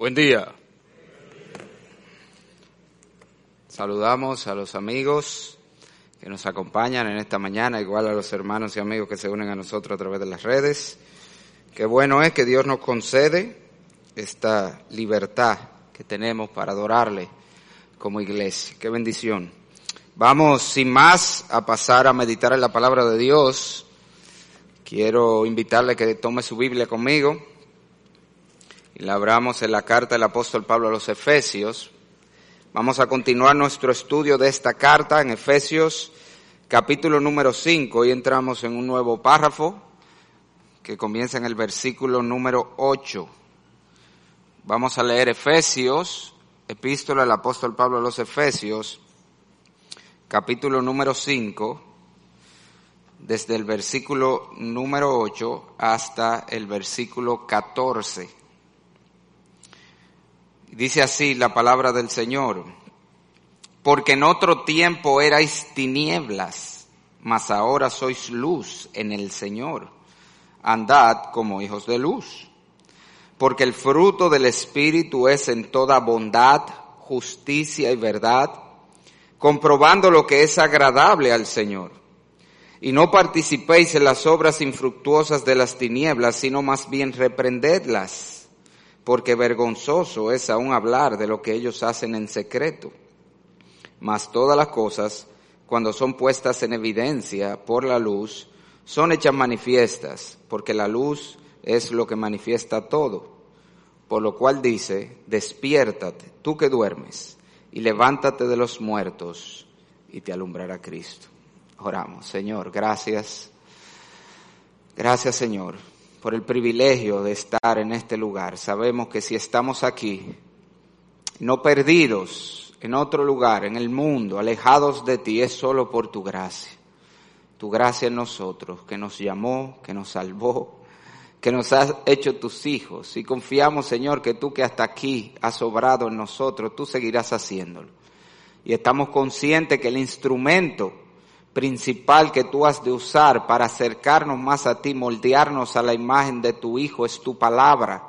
Buen día. Saludamos a los amigos que nos acompañan en esta mañana, igual a los hermanos y amigos que se unen a nosotros a través de las redes. Qué bueno es que Dios nos concede esta libertad que tenemos para adorarle como iglesia. Qué bendición. Vamos sin más a pasar a meditar en la palabra de Dios. Quiero invitarle que tome su Biblia conmigo y la abramos en la carta del apóstol Pablo a los Efesios. Vamos a continuar nuestro estudio de esta carta en Efesios capítulo número 5 y entramos en un nuevo párrafo que comienza en el versículo número 8. Vamos a leer Efesios, epístola del apóstol Pablo a los Efesios, capítulo número 5, desde el versículo número 8 hasta el versículo 14. Dice así la palabra del Señor, porque en otro tiempo erais tinieblas, mas ahora sois luz en el Señor. Andad como hijos de luz, porque el fruto del Espíritu es en toda bondad, justicia y verdad, comprobando lo que es agradable al Señor. Y no participéis en las obras infructuosas de las tinieblas, sino más bien reprendedlas porque vergonzoso es aún hablar de lo que ellos hacen en secreto. Mas todas las cosas, cuando son puestas en evidencia por la luz, son hechas manifiestas, porque la luz es lo que manifiesta todo. Por lo cual dice, despiértate, tú que duermes, y levántate de los muertos, y te alumbrará Cristo. Oramos, Señor, gracias. Gracias, Señor por el privilegio de estar en este lugar. Sabemos que si estamos aquí, no perdidos en otro lugar, en el mundo, alejados de ti, es solo por tu gracia. Tu gracia en nosotros, que nos llamó, que nos salvó, que nos has hecho tus hijos. Y confiamos, Señor, que tú que hasta aquí has obrado en nosotros, tú seguirás haciéndolo. Y estamos conscientes que el instrumento principal que tú has de usar para acercarnos más a ti, moldearnos a la imagen de tu Hijo, es tu palabra.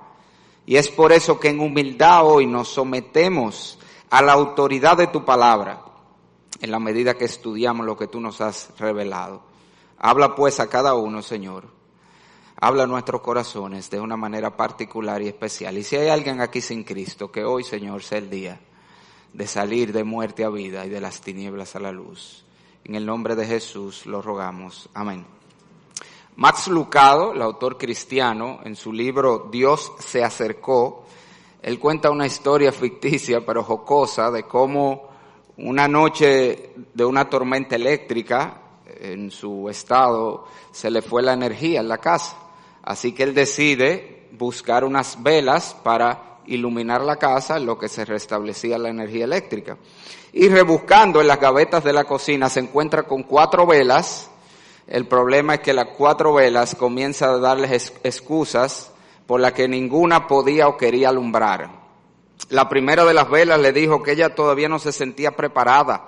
Y es por eso que en humildad hoy nos sometemos a la autoridad de tu palabra, en la medida que estudiamos lo que tú nos has revelado. Habla pues a cada uno, Señor. Habla nuestros corazones de una manera particular y especial. Y si hay alguien aquí sin Cristo, que hoy, Señor, sea el día de salir de muerte a vida y de las tinieblas a la luz. En el nombre de Jesús lo rogamos. Amén. Max Lucado, el autor cristiano, en su libro Dios se acercó, él cuenta una historia ficticia pero jocosa de cómo una noche de una tormenta eléctrica en su estado se le fue la energía en la casa. Así que él decide buscar unas velas para iluminar la casa lo que se restablecía la energía eléctrica. Y rebuscando en las gavetas de la cocina se encuentra con cuatro velas. El problema es que las cuatro velas comienza a darles excusas por las que ninguna podía o quería alumbrar. La primera de las velas le dijo que ella todavía no se sentía preparada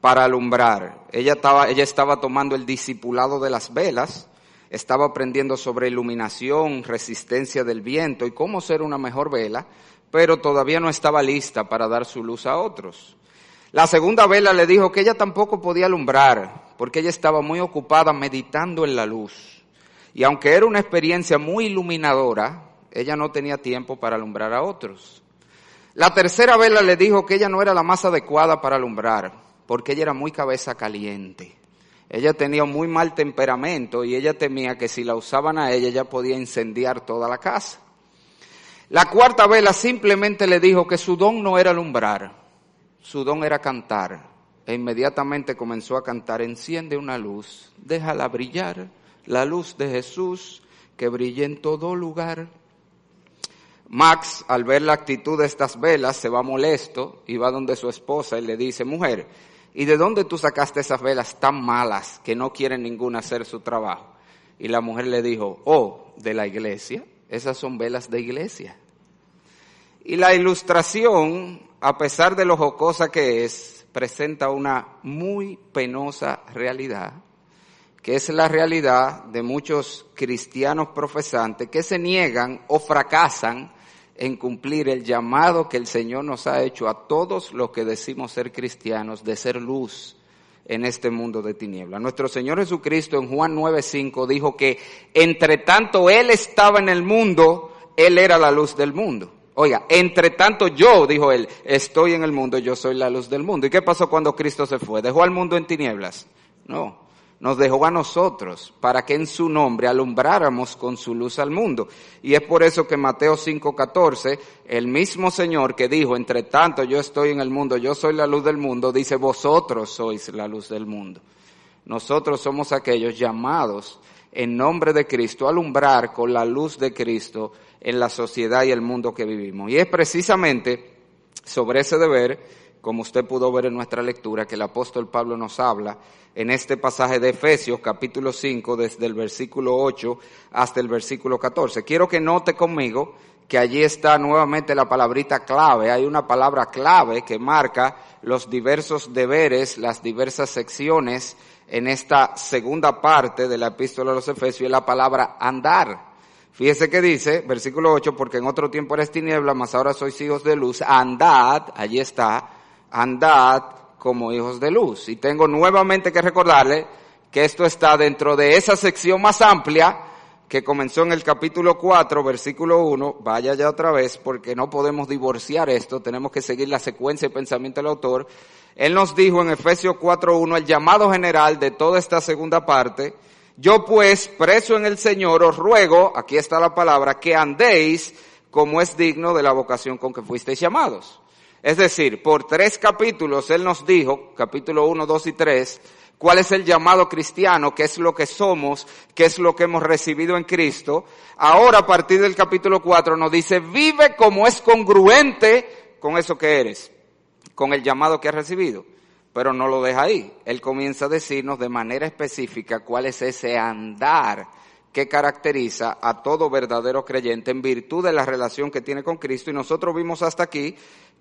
para alumbrar. Ella estaba, ella estaba tomando el discipulado de las velas estaba aprendiendo sobre iluminación, resistencia del viento y cómo ser una mejor vela, pero todavía no estaba lista para dar su luz a otros. La segunda vela le dijo que ella tampoco podía alumbrar, porque ella estaba muy ocupada meditando en la luz. Y aunque era una experiencia muy iluminadora, ella no tenía tiempo para alumbrar a otros. La tercera vela le dijo que ella no era la más adecuada para alumbrar, porque ella era muy cabeza caliente. Ella tenía muy mal temperamento y ella temía que si la usaban a ella, ella podía incendiar toda la casa. La cuarta vela simplemente le dijo que su don no era alumbrar, su don era cantar. E inmediatamente comenzó a cantar, enciende una luz, déjala brillar, la luz de Jesús que brille en todo lugar. Max, al ver la actitud de estas velas, se va molesto y va donde su esposa y le dice, mujer, ¿y de dónde tú sacaste esas velas tan malas que no quieren ninguna hacer su trabajo? Y la mujer le dijo, oh, de la iglesia, esas son velas de iglesia. Y la ilustración, a pesar de lo jocosa que es, presenta una muy penosa realidad, que es la realidad de muchos cristianos profesantes que se niegan o fracasan en cumplir el llamado que el Señor nos ha hecho a todos los que decimos ser cristianos de ser luz en este mundo de tinieblas. Nuestro Señor Jesucristo en Juan 9:5 dijo que entre tanto Él estaba en el mundo, Él era la luz del mundo. Oiga, entre tanto yo, dijo Él, estoy en el mundo, yo soy la luz del mundo. ¿Y qué pasó cuando Cristo se fue? ¿Dejó al mundo en tinieblas? No nos dejó a nosotros para que en su nombre alumbráramos con su luz al mundo. Y es por eso que Mateo 5:14, el mismo Señor que dijo, entre tanto yo estoy en el mundo, yo soy la luz del mundo, dice, vosotros sois la luz del mundo. Nosotros somos aquellos llamados en nombre de Cristo a alumbrar con la luz de Cristo en la sociedad y el mundo que vivimos. Y es precisamente sobre ese deber como usted pudo ver en nuestra lectura, que el apóstol Pablo nos habla en este pasaje de Efesios capítulo 5, desde el versículo 8 hasta el versículo 14. Quiero que note conmigo que allí está nuevamente la palabrita clave. Hay una palabra clave que marca los diversos deberes, las diversas secciones en esta segunda parte de la epístola de los Efesios, y la palabra andar. Fíjese que dice, versículo 8, porque en otro tiempo eres tiniebla, mas ahora sois hijos de luz, andad, allí está, andad como hijos de luz. Y tengo nuevamente que recordarle que esto está dentro de esa sección más amplia que comenzó en el capítulo 4, versículo 1, vaya ya otra vez, porque no podemos divorciar esto, tenemos que seguir la secuencia de pensamiento del autor. Él nos dijo en Efesios 4.1 el llamado general de toda esta segunda parte, yo pues, preso en el Señor, os ruego, aquí está la palabra, que andéis como es digno de la vocación con que fuisteis llamados. Es decir, por tres capítulos Él nos dijo, capítulo 1, 2 y 3, cuál es el llamado cristiano, qué es lo que somos, qué es lo que hemos recibido en Cristo. Ahora, a partir del capítulo 4, nos dice, vive como es congruente con eso que eres, con el llamado que has recibido. Pero no lo deja ahí. Él comienza a decirnos de manera específica cuál es ese andar que caracteriza a todo verdadero creyente en virtud de la relación que tiene con Cristo. Y nosotros vimos hasta aquí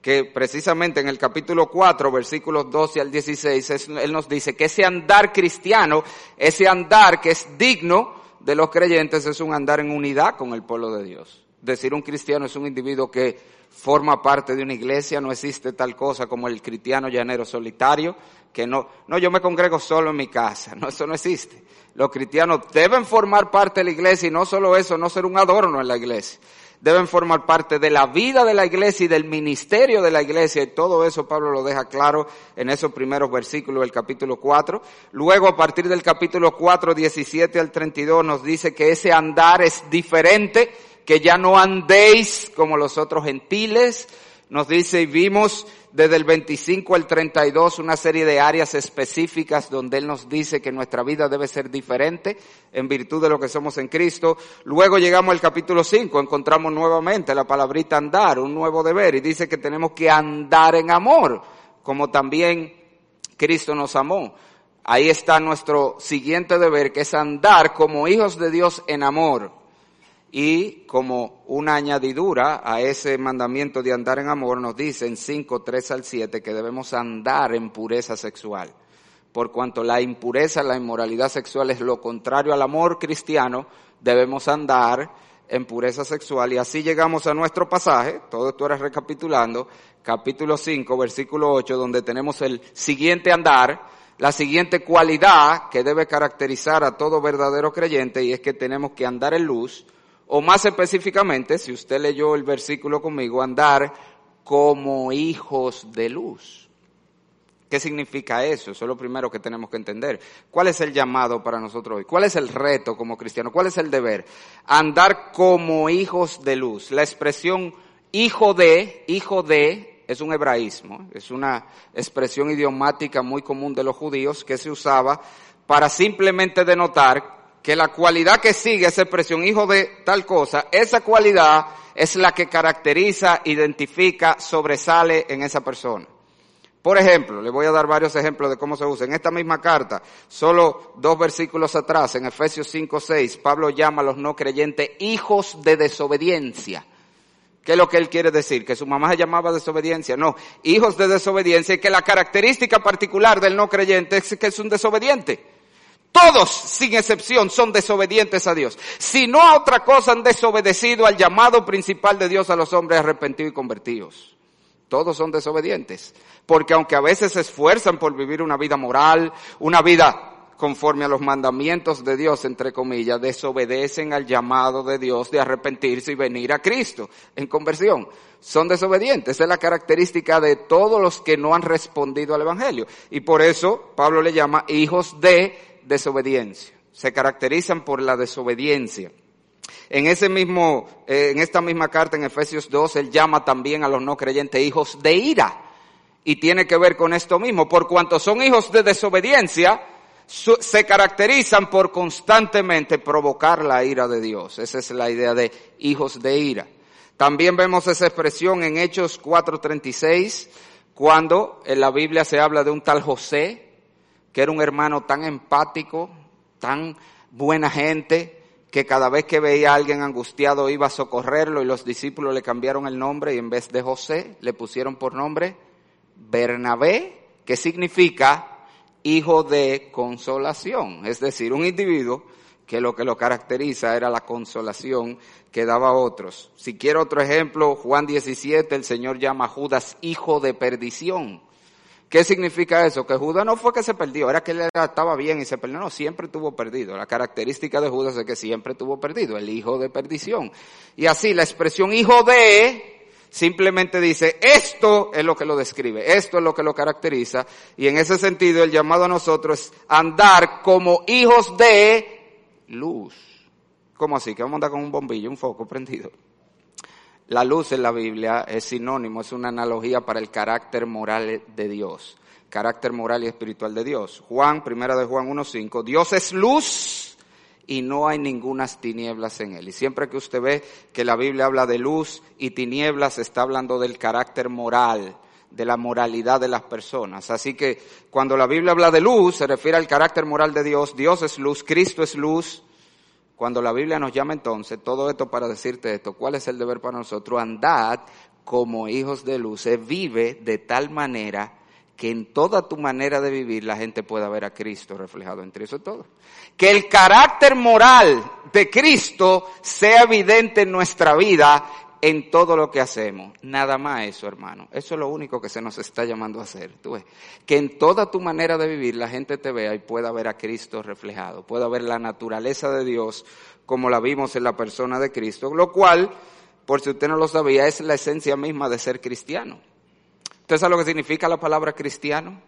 que precisamente en el capítulo 4, versículos 12 al 16, Él nos dice que ese andar cristiano, ese andar que es digno de los creyentes, es un andar en unidad con el pueblo de Dios. Decir un cristiano es un individuo que forma parte de una iglesia, no existe tal cosa como el cristiano llanero solitario, que no, no, yo me congrego solo en mi casa, no, eso no existe. Los cristianos deben formar parte de la iglesia y no solo eso, no ser un adorno en la iglesia deben formar parte de la vida de la iglesia y del ministerio de la iglesia. Y todo eso Pablo lo deja claro en esos primeros versículos del capítulo 4. Luego, a partir del capítulo 4, 17 al 32, nos dice que ese andar es diferente, que ya no andéis como los otros gentiles. Nos dice, y vimos desde el 25 al 32 una serie de áreas específicas donde Él nos dice que nuestra vida debe ser diferente en virtud de lo que somos en Cristo. Luego llegamos al capítulo 5, encontramos nuevamente la palabrita andar, un nuevo deber, y dice que tenemos que andar en amor, como también Cristo nos amó. Ahí está nuestro siguiente deber, que es andar como hijos de Dios en amor. Y como una añadidura a ese mandamiento de andar en amor, nos dice en 5, 3 al 7 que debemos andar en pureza sexual. Por cuanto la impureza, la inmoralidad sexual es lo contrario al amor cristiano, debemos andar en pureza sexual. Y así llegamos a nuestro pasaje, todo esto era recapitulando, capítulo 5, versículo 8, donde tenemos el siguiente andar, la siguiente cualidad que debe caracterizar a todo verdadero creyente, y es que tenemos que andar en luz, o más específicamente, si usted leyó el versículo conmigo, andar como hijos de luz. ¿Qué significa eso? Eso es lo primero que tenemos que entender. ¿Cuál es el llamado para nosotros hoy? ¿Cuál es el reto como cristiano? ¿Cuál es el deber? Andar como hijos de luz. La expresión hijo de, hijo de, es un hebraísmo, es una expresión idiomática muy común de los judíos que se usaba para simplemente denotar que la cualidad que sigue esa expresión, hijo de tal cosa, esa cualidad es la que caracteriza, identifica, sobresale en esa persona. Por ejemplo, le voy a dar varios ejemplos de cómo se usa. En esta misma carta, solo dos versículos atrás, en Efesios 5, 6, Pablo llama a los no creyentes hijos de desobediencia. ¿Qué es lo que él quiere decir? Que su mamá se llamaba desobediencia. No, hijos de desobediencia y que la característica particular del no creyente es que es un desobediente. Todos, sin excepción, son desobedientes a Dios. Si no a otra cosa han desobedecido al llamado principal de Dios a los hombres arrepentidos y convertidos. Todos son desobedientes. Porque aunque a veces se esfuerzan por vivir una vida moral, una vida conforme a los mandamientos de Dios, entre comillas, desobedecen al llamado de Dios de arrepentirse y venir a Cristo en conversión. Son desobedientes. Es la característica de todos los que no han respondido al Evangelio. Y por eso Pablo le llama hijos de desobediencia. Se caracterizan por la desobediencia. En ese mismo, eh, en esta misma carta en Efesios 2, él llama también a los no creyentes hijos de ira. Y tiene que ver con esto mismo. Por cuanto son hijos de desobediencia, se caracterizan por constantemente provocar la ira de Dios. Esa es la idea de hijos de ira. También vemos esa expresión en Hechos 4:36, cuando en la Biblia se habla de un tal José, que era un hermano tan empático, tan buena gente, que cada vez que veía a alguien angustiado iba a socorrerlo y los discípulos le cambiaron el nombre y en vez de José le pusieron por nombre Bernabé, que significa hijo de consolación, es decir, un individuo que lo que lo caracteriza era la consolación que daba a otros. Si quiero otro ejemplo, Juan 17, el Señor llama a Judas hijo de perdición. ¿Qué significa eso? Que Judas no fue que se perdió, era que él estaba bien y se perdió. No, siempre tuvo perdido. La característica de Judas es que siempre tuvo perdido, el hijo de perdición. Y así la expresión hijo de simplemente dice, esto es lo que lo describe, esto es lo que lo caracteriza, y en ese sentido el llamado a nosotros es andar como hijos de luz. ¿Cómo así? Que vamos a andar con un bombillo, un foco prendido. La luz en la Biblia es sinónimo, es una analogía para el carácter moral de Dios, carácter moral y espiritual de Dios. Juan, primera de Juan 1.5, Dios es luz y no hay ningunas tinieblas en él. Y siempre que usted ve que la Biblia habla de luz y tinieblas, está hablando del carácter moral, de la moralidad de las personas. Así que cuando la Biblia habla de luz, se refiere al carácter moral de Dios. Dios es luz, Cristo es luz. Cuando la Biblia nos llama entonces, todo esto para decirte esto, ¿cuál es el deber para nosotros? Andad como hijos de luz, vive de tal manera que en toda tu manera de vivir la gente pueda ver a Cristo reflejado entre eso todo. Que el carácter moral de Cristo sea evidente en nuestra vida en todo lo que hacemos. Nada más eso, hermano. Eso es lo único que se nos está llamando a hacer. ¿Tú ves? Que en toda tu manera de vivir la gente te vea y pueda ver a Cristo reflejado, pueda ver la naturaleza de Dios como la vimos en la persona de Cristo, lo cual, por si usted no lo sabía, es la esencia misma de ser cristiano. ¿Usted sabe lo que significa la palabra cristiano?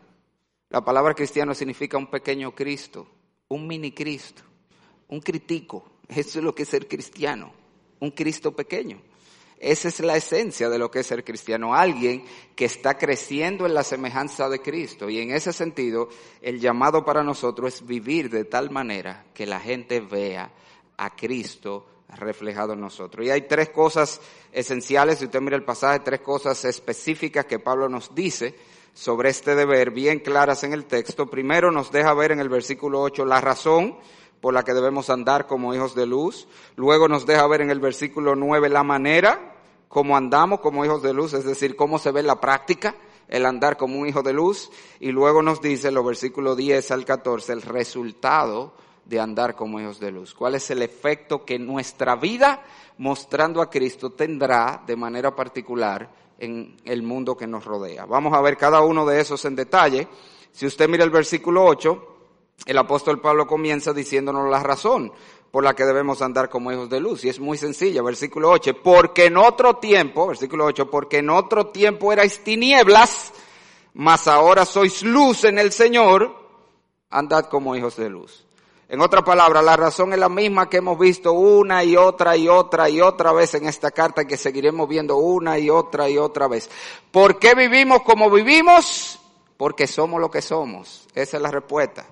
La palabra cristiano significa un pequeño Cristo, un mini Cristo, un critico. Eso es lo que es ser cristiano, un Cristo pequeño. Esa es la esencia de lo que es ser cristiano, alguien que está creciendo en la semejanza de Cristo. Y en ese sentido, el llamado para nosotros es vivir de tal manera que la gente vea a Cristo reflejado en nosotros. Y hay tres cosas esenciales, si usted mira el pasaje, tres cosas específicas que Pablo nos dice sobre este deber, bien claras en el texto. Primero nos deja ver en el versículo 8 la razón por la que debemos andar como hijos de luz. Luego nos deja ver en el versículo 9 la manera como andamos como hijos de luz, es decir, cómo se ve la práctica el andar como un hijo de luz. Y luego nos dice los versículos 10 al 14 el resultado de andar como hijos de luz? ¿Cuál es el efecto que nuestra vida mostrando a Cristo tendrá de manera particular en el mundo que nos rodea? Vamos a ver cada uno de esos en detalle. Si usted mira el versículo 8, el apóstol Pablo comienza diciéndonos la razón por la que debemos andar como hijos de luz. Y es muy sencilla, versículo 8, porque en otro tiempo, versículo 8, porque en otro tiempo erais tinieblas, mas ahora sois luz en el Señor, andad como hijos de luz. En otra palabra, la razón es la misma que hemos visto una y otra y otra y otra vez en esta carta que seguiremos viendo una y otra y otra vez. ¿Por qué vivimos como vivimos? Porque somos lo que somos. Esa es la respuesta.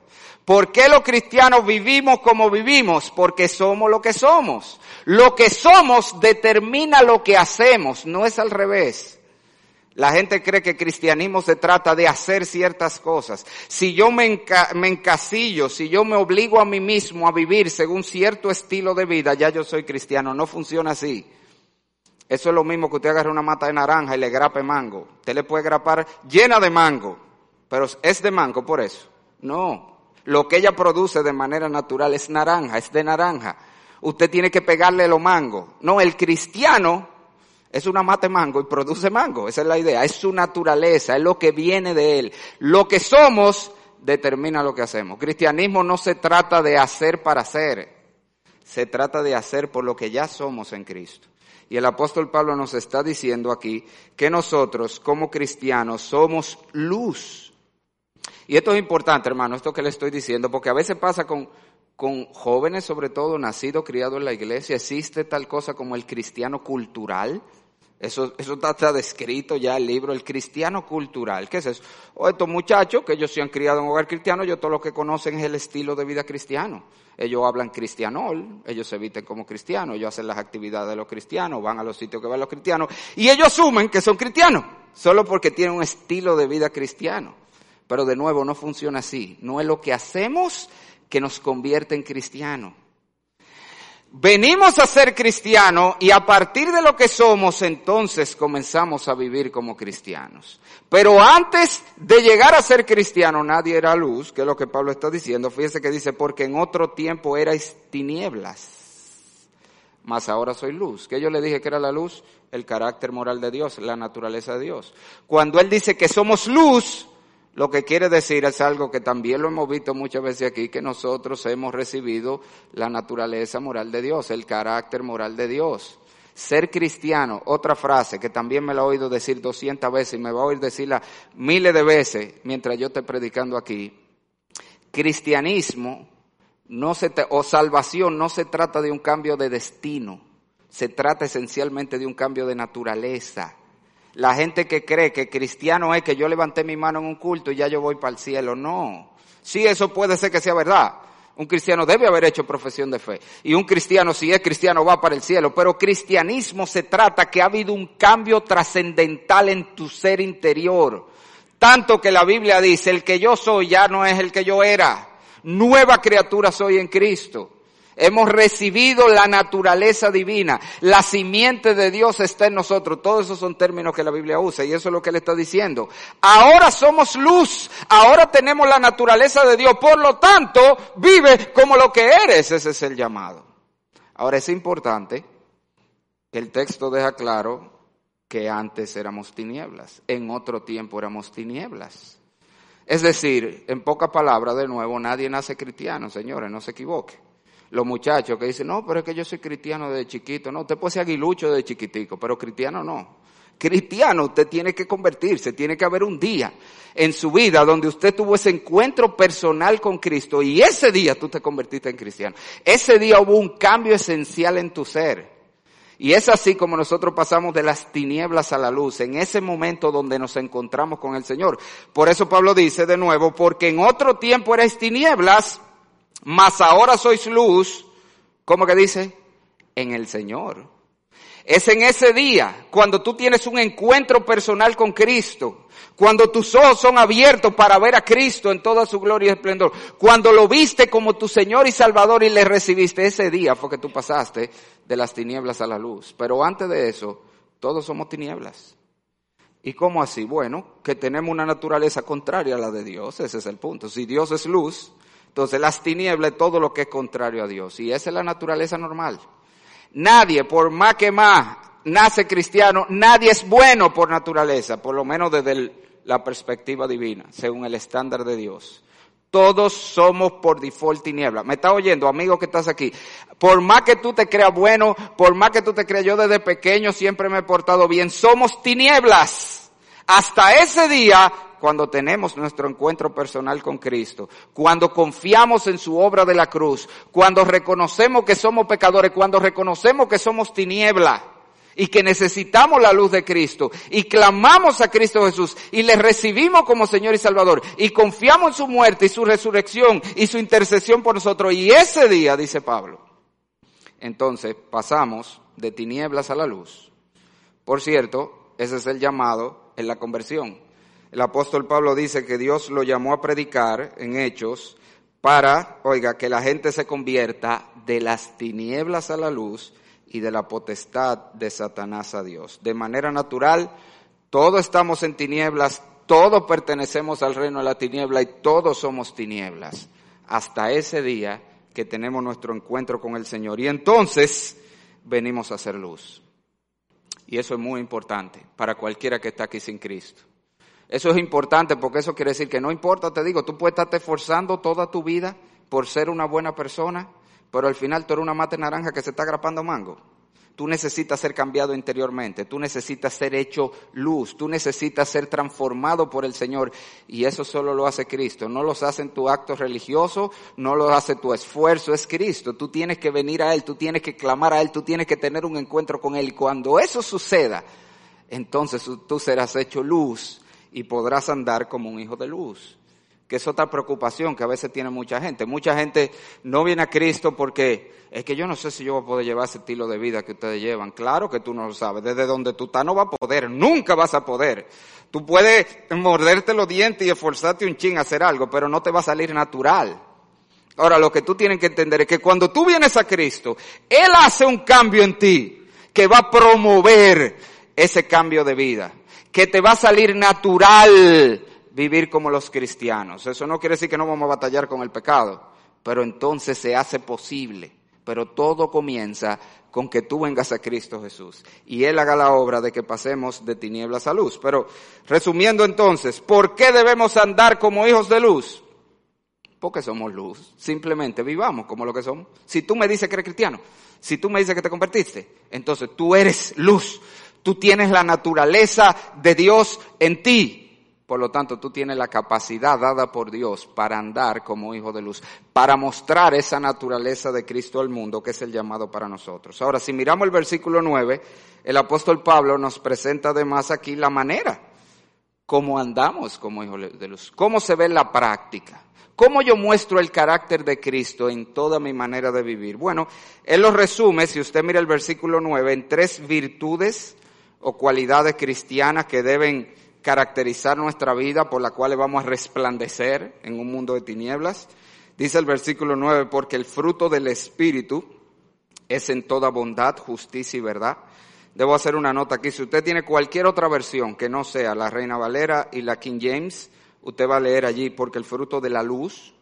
¿Por qué los cristianos vivimos como vivimos? Porque somos lo que somos. Lo que somos determina lo que hacemos, no es al revés. La gente cree que cristianismo se trata de hacer ciertas cosas. Si yo me, encasillo, si yo me obligo a mí mismo a vivir según cierto estilo de vida, ya yo soy cristiano. No funciona así. Eso es lo mismo que usted agarre una mata de naranja y le grape mango. Usted le puede grapar llena de mango, pero es de mango por eso. No. Lo que ella produce de manera natural es naranja, es de naranja. Usted tiene que pegarle los mangos. No, el cristiano es una mate mango y produce mango. Esa es la idea. Es su naturaleza, es lo que viene de él. Lo que somos determina lo que hacemos. Cristianismo no se trata de hacer para hacer. Se trata de hacer por lo que ya somos en Cristo. Y el apóstol Pablo nos está diciendo aquí que nosotros como cristianos somos luz. Y esto es importante, hermano, esto que le estoy diciendo, porque a veces pasa con, con jóvenes, sobre todo nacidos, criados en la iglesia, existe tal cosa como el cristiano cultural. Eso, eso está, descrito ya en el libro, el cristiano cultural. ¿Qué es eso? O estos muchachos que ellos se han criado en un hogar cristiano, yo todo lo que conocen es el estilo de vida cristiano. Ellos hablan cristianol, ellos se visten como cristianos, ellos hacen las actividades de los cristianos, van a los sitios que van los cristianos, y ellos asumen que son cristianos, solo porque tienen un estilo de vida cristiano. Pero de nuevo, no funciona así. No es lo que hacemos que nos convierte en cristianos. Venimos a ser cristianos y a partir de lo que somos entonces comenzamos a vivir como cristianos. Pero antes de llegar a ser cristiano nadie era luz, que es lo que Pablo está diciendo. Fíjese que dice, porque en otro tiempo erais tinieblas, mas ahora soy luz. Que yo le dije que era la luz, el carácter moral de Dios, la naturaleza de Dios. Cuando Él dice que somos luz, lo que quiere decir es algo que también lo hemos visto muchas veces aquí, que nosotros hemos recibido la naturaleza moral de Dios, el carácter moral de Dios. Ser cristiano, otra frase que también me la he oído decir doscientas veces y me va a oír decirla miles de veces mientras yo esté predicando aquí. Cristianismo no se o salvación no se trata de un cambio de destino, se trata esencialmente de un cambio de naturaleza la gente que cree que cristiano es que yo levanté mi mano en un culto y ya yo voy para el cielo. No. Sí, eso puede ser que sea verdad. Un cristiano debe haber hecho profesión de fe. Y un cristiano, si es cristiano, va para el cielo. Pero cristianismo se trata que ha habido un cambio trascendental en tu ser interior. Tanto que la Biblia dice, el que yo soy ya no es el que yo era. Nueva criatura soy en Cristo. Hemos recibido la naturaleza divina. La simiente de Dios está en nosotros. Todos esos son términos que la Biblia usa y eso es lo que él está diciendo. Ahora somos luz. Ahora tenemos la naturaleza de Dios. Por lo tanto, vive como lo que eres. Ese es el llamado. Ahora es importante que el texto deja claro que antes éramos tinieblas. En otro tiempo éramos tinieblas. Es decir, en pocas palabras, de nuevo, nadie nace cristiano, señores, no se equivoque los muchachos que dicen, no, pero es que yo soy cristiano desde chiquito. No, usted puede ser aguilucho desde chiquitico, pero cristiano no. Cristiano, usted tiene que convertirse, tiene que haber un día en su vida donde usted tuvo ese encuentro personal con Cristo y ese día tú te convertiste en cristiano. Ese día hubo un cambio esencial en tu ser. Y es así como nosotros pasamos de las tinieblas a la luz, en ese momento donde nos encontramos con el Señor. Por eso Pablo dice de nuevo, porque en otro tiempo erais tinieblas, mas ahora sois luz, ¿cómo que dice? En el Señor. Es en ese día, cuando tú tienes un encuentro personal con Cristo, cuando tus ojos son abiertos para ver a Cristo en toda su gloria y esplendor, cuando lo viste como tu Señor y Salvador y le recibiste, ese día fue que tú pasaste de las tinieblas a la luz. Pero antes de eso, todos somos tinieblas. ¿Y cómo así? Bueno, que tenemos una naturaleza contraria a la de Dios, ese es el punto. Si Dios es luz, entonces las tinieblas todo lo que es contrario a Dios. Y esa es la naturaleza normal. Nadie, por más que más, nace cristiano, nadie es bueno por naturaleza, por lo menos desde la perspectiva divina, según el estándar de Dios. Todos somos por default tinieblas. ¿Me estás oyendo, amigo que estás aquí? Por más que tú te creas bueno, por más que tú te creas, yo desde pequeño siempre me he portado bien, somos tinieblas. Hasta ese día cuando tenemos nuestro encuentro personal con Cristo, cuando confiamos en su obra de la cruz, cuando reconocemos que somos pecadores, cuando reconocemos que somos tiniebla y que necesitamos la luz de Cristo y clamamos a Cristo Jesús y le recibimos como Señor y Salvador y confiamos en su muerte y su resurrección y su intercesión por nosotros y ese día, dice Pablo, entonces pasamos de tinieblas a la luz. Por cierto, ese es el llamado en la conversión. El apóstol Pablo dice que Dios lo llamó a predicar en hechos para, oiga, que la gente se convierta de las tinieblas a la luz y de la potestad de Satanás a Dios. De manera natural, todos estamos en tinieblas, todos pertenecemos al reino de la tiniebla y todos somos tinieblas. hasta ese día que tenemos nuestro encuentro con el Señor. Y entonces venimos a hacer luz. Y eso es muy importante para cualquiera que está aquí sin Cristo. Eso es importante porque eso quiere decir que no importa, te digo, tú puedes estarte esforzando toda tu vida por ser una buena persona, pero al final tú eres una mate naranja que se está grapando mango. Tú necesitas ser cambiado interiormente, tú necesitas ser hecho luz, tú necesitas ser transformado por el Señor y eso solo lo hace Cristo, no los hace en tu acto religioso, no lo hace tu esfuerzo, es Cristo, tú tienes que venir a Él, tú tienes que clamar a Él, tú tienes que tener un encuentro con Él y cuando eso suceda, entonces tú serás hecho luz y podrás andar como un hijo de luz que es otra preocupación que a veces tiene mucha gente. Mucha gente no viene a Cristo porque es que yo no sé si yo voy a poder llevar ese estilo de vida que ustedes llevan. Claro que tú no lo sabes. Desde donde tú estás no vas a poder, nunca vas a poder. Tú puedes morderte los dientes y esforzarte un ching a hacer algo, pero no te va a salir natural. Ahora, lo que tú tienes que entender es que cuando tú vienes a Cristo, Él hace un cambio en ti que va a promover ese cambio de vida, que te va a salir natural vivir como los cristianos. Eso no quiere decir que no vamos a batallar con el pecado, pero entonces se hace posible. Pero todo comienza con que tú vengas a Cristo Jesús y Él haga la obra de que pasemos de tinieblas a luz. Pero resumiendo entonces, ¿por qué debemos andar como hijos de luz? Porque somos luz. Simplemente vivamos como lo que somos. Si tú me dices que eres cristiano, si tú me dices que te convertiste, entonces tú eres luz. Tú tienes la naturaleza de Dios en ti. Por lo tanto, tú tienes la capacidad dada por Dios para andar como hijo de luz, para mostrar esa naturaleza de Cristo al mundo, que es el llamado para nosotros. Ahora, si miramos el versículo 9, el apóstol Pablo nos presenta además aquí la manera como andamos como hijos de luz, cómo se ve en la práctica. ¿Cómo yo muestro el carácter de Cristo en toda mi manera de vivir? Bueno, él lo resume, si usted mira el versículo 9, en tres virtudes o cualidades cristianas que deben caracterizar nuestra vida por la cual vamos a resplandecer en un mundo de tinieblas. Dice el versículo 9, porque el fruto del Espíritu es en toda bondad, justicia y verdad. Debo hacer una nota aquí. Si usted tiene cualquier otra versión que no sea la Reina Valera y la King James, usted va a leer allí porque el fruto de la luz,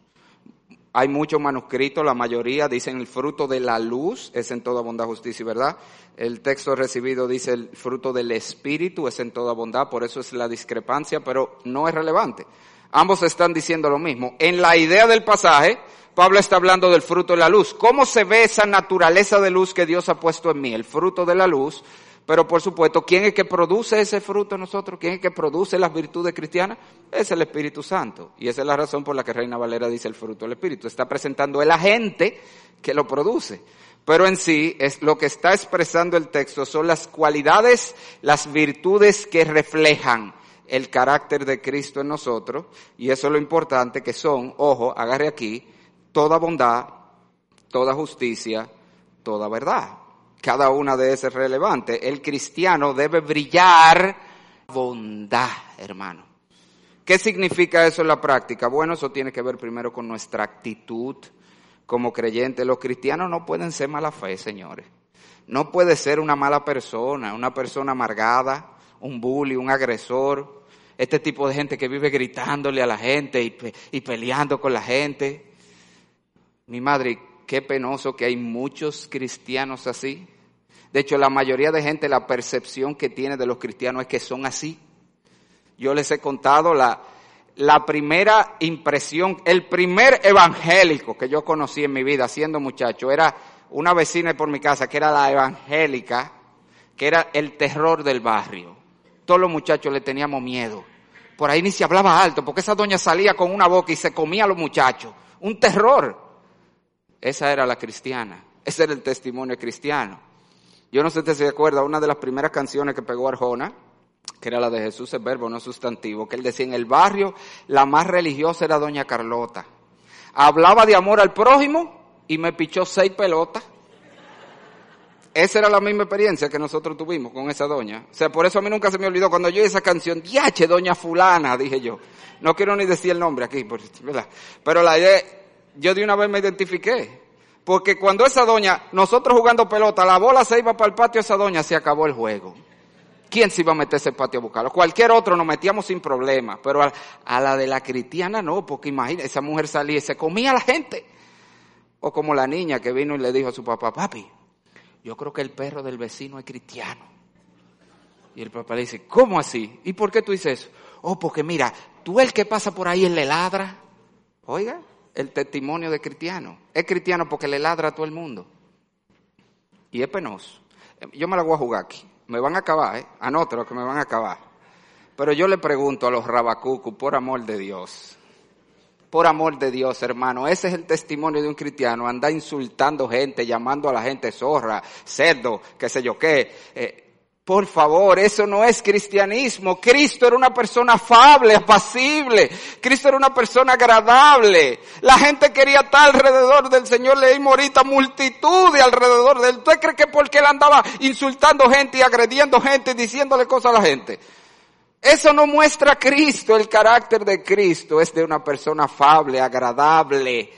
hay muchos manuscritos, la mayoría dicen el fruto de la luz es en toda bondad, justicia y verdad. El texto recibido dice el fruto del Espíritu es en toda bondad, por eso es la discrepancia, pero no es relevante. Ambos están diciendo lo mismo. En la idea del pasaje, Pablo está hablando del fruto de la luz. ¿Cómo se ve esa naturaleza de luz que Dios ha puesto en mí? El fruto de la luz pero por supuesto, ¿quién es que produce ese fruto en nosotros? ¿Quién es que produce las virtudes cristianas? Es el Espíritu Santo. Y esa es la razón por la que Reina Valera dice el fruto del Espíritu. Está presentando el agente que lo produce. Pero en sí, es lo que está expresando el texto son las cualidades, las virtudes que reflejan el carácter de Cristo en nosotros. Y eso es lo importante que son, ojo, agarre aquí, toda bondad, toda justicia, toda verdad cada una de esas es relevante. El cristiano debe brillar bondad, hermano. ¿Qué significa eso en la práctica? Bueno, eso tiene que ver primero con nuestra actitud como creyentes. Los cristianos no pueden ser mala fe, señores. No puede ser una mala persona, una persona amargada, un bully, un agresor, este tipo de gente que vive gritándole a la gente y, y peleando con la gente. Mi madre, qué penoso que hay muchos cristianos así. De hecho, la mayoría de gente, la percepción que tiene de los cristianos es que son así. Yo les he contado la, la primera impresión, el primer evangélico que yo conocí en mi vida siendo muchacho era una vecina por mi casa que era la evangélica, que era el terror del barrio. Todos los muchachos le teníamos miedo. Por ahí ni se hablaba alto, porque esa doña salía con una boca y se comía a los muchachos. Un terror. Esa era la cristiana. Ese era el testimonio cristiano. Yo no sé si se acuerda, una de las primeras canciones que pegó Arjona, que era la de Jesús es verbo, no sustantivo, que él decía en el barrio la más religiosa era doña Carlota. Hablaba de amor al prójimo y me pichó seis pelotas. Esa era la misma experiencia que nosotros tuvimos con esa doña. O sea, por eso a mí nunca se me olvidó cuando yo esa canción, diache, doña fulana, dije yo. No quiero ni decir el nombre aquí, ¿verdad? Pero la idea, yo de una vez me identifiqué. Porque cuando esa doña, nosotros jugando pelota, la bola se iba para el patio, esa doña se acabó el juego. ¿quién se iba a meter ese patio a buscarlo? Cualquier otro nos metíamos sin problema, pero a, la de la cristiana no, porque imagina, esa mujer salía y se comía a la gente. O como la niña que vino y le dijo a su papá, papi, yo creo que el perro del vecino es cristiano. Y el papá le dice, ¿cómo así? ¿Y por qué tú dices eso? Oh, porque mira, tú el que pasa por ahí, él le ladra. Oiga, el testimonio de cristiano. Es cristiano porque le ladra a todo el mundo. Y es penoso. Yo me la voy a jugar aquí. Me van a acabar, ¿eh? Anota lo que me van a acabar. Pero yo le pregunto a los rabacucu, por amor de Dios, por amor de Dios, hermano, ese es el testimonio de un cristiano, anda insultando gente, llamando a la gente zorra, cerdo, qué sé yo qué. Eh, por favor, eso no es cristianismo. Cristo era una persona afable, apacible. Cristo era una persona agradable. La gente quería estar alrededor del Señor. Leímos ahorita multitud de alrededor de él. ¿Usted cree que porque él andaba insultando gente y agrediendo gente y diciéndole cosas a la gente? Eso no muestra a Cristo. El carácter de Cristo es de una persona afable, agradable,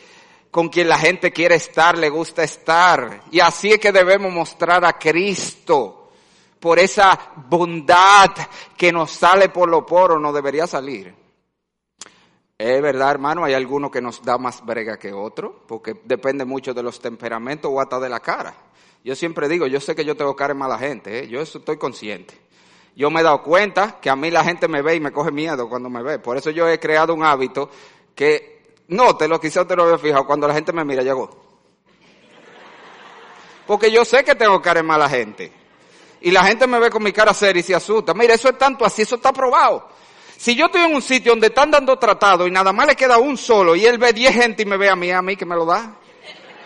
con quien la gente quiere estar, le gusta estar. Y así es que debemos mostrar a Cristo por esa bondad que nos sale por lo poro, no debería salir. Es verdad, hermano, hay alguno que nos da más brega que otro, porque depende mucho de los temperamentos o hasta de la cara. Yo siempre digo, yo sé que yo tengo cara de mala gente, ¿eh? yo estoy consciente. Yo me he dado cuenta que a mí la gente me ve y me coge miedo cuando me ve. Por eso yo he creado un hábito que, no, te lo quizás te lo había fijado, cuando la gente me mira, llegó. Porque yo sé que tengo cara de mala gente y la gente me ve con mi cara seria y se asusta. Mira, eso es tanto así, eso está probado. Si yo estoy en un sitio donde están dando tratado y nada más le queda un solo y él ve diez gente y me ve a mí, a mí que me lo da.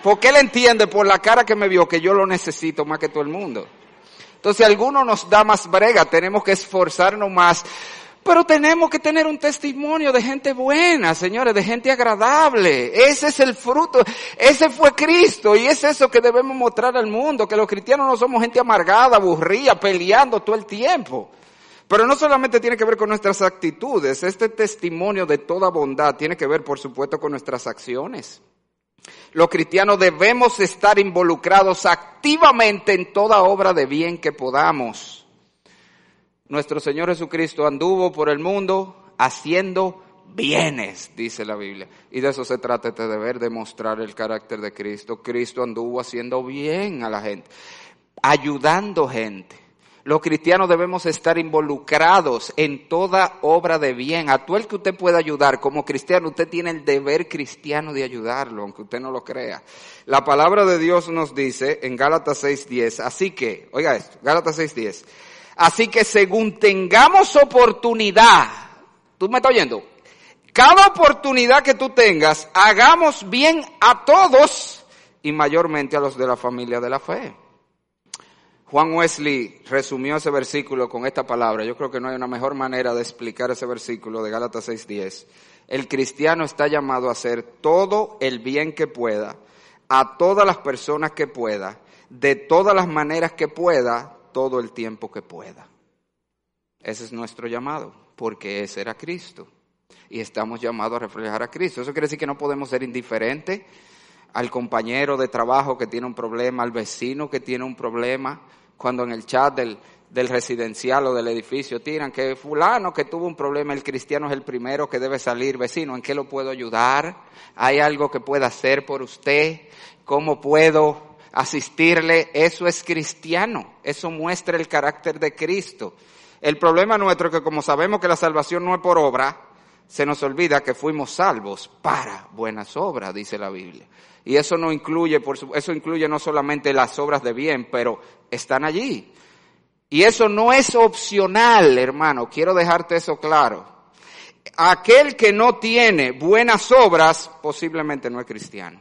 Porque él entiende por la cara que me vio que yo lo necesito más que todo el mundo. Entonces, alguno nos da más brega, tenemos que esforzarnos más pero tenemos que tener un testimonio de gente buena, señores, de gente agradable. Ese es el fruto. Ese fue Cristo y es eso que debemos mostrar al mundo, que los cristianos no somos gente amargada, aburrida, peleando todo el tiempo. Pero no solamente tiene que ver con nuestras actitudes, este testimonio de toda bondad tiene que ver, por supuesto, con nuestras acciones. Los cristianos debemos estar involucrados activamente en toda obra de bien que podamos nuestro Señor Jesucristo anduvo por el mundo haciendo bienes, dice la Biblia. Y de eso se trata este deber, demostrar el carácter de Cristo. Cristo anduvo haciendo bien a la gente, ayudando gente. Los cristianos debemos estar involucrados en toda obra de bien. A todo el que usted pueda ayudar como cristiano, usted tiene el deber cristiano de ayudarlo, aunque usted no lo crea. La palabra de Dios nos dice en Gálatas 6.10, así que, oiga esto, Gálatas 6.10, Así que según tengamos oportunidad, ¿tú me estás oyendo? Cada oportunidad que tú tengas, hagamos bien a todos y mayormente a los de la familia de la fe. Juan Wesley resumió ese versículo con esta palabra. Yo creo que no hay una mejor manera de explicar ese versículo de Gálatas 6:10. El cristiano está llamado a hacer todo el bien que pueda, a todas las personas que pueda, de todas las maneras que pueda, todo el tiempo que pueda. Ese es nuestro llamado, porque ese era Cristo. Y estamos llamados a reflejar a Cristo. Eso quiere decir que no podemos ser indiferentes al compañero de trabajo que tiene un problema, al vecino que tiene un problema, cuando en el chat del, del residencial o del edificio tiran que fulano que tuvo un problema, el cristiano es el primero que debe salir, vecino, ¿en qué lo puedo ayudar? ¿Hay algo que pueda hacer por usted? ¿Cómo puedo asistirle, eso es cristiano, eso muestra el carácter de Cristo. El problema nuestro es que como sabemos que la salvación no es por obra, se nos olvida que fuimos salvos para buenas obras, dice la Biblia. Y eso no incluye, por eso incluye no solamente las obras de bien, pero están allí. Y eso no es opcional, hermano, quiero dejarte eso claro. Aquel que no tiene buenas obras posiblemente no es cristiano.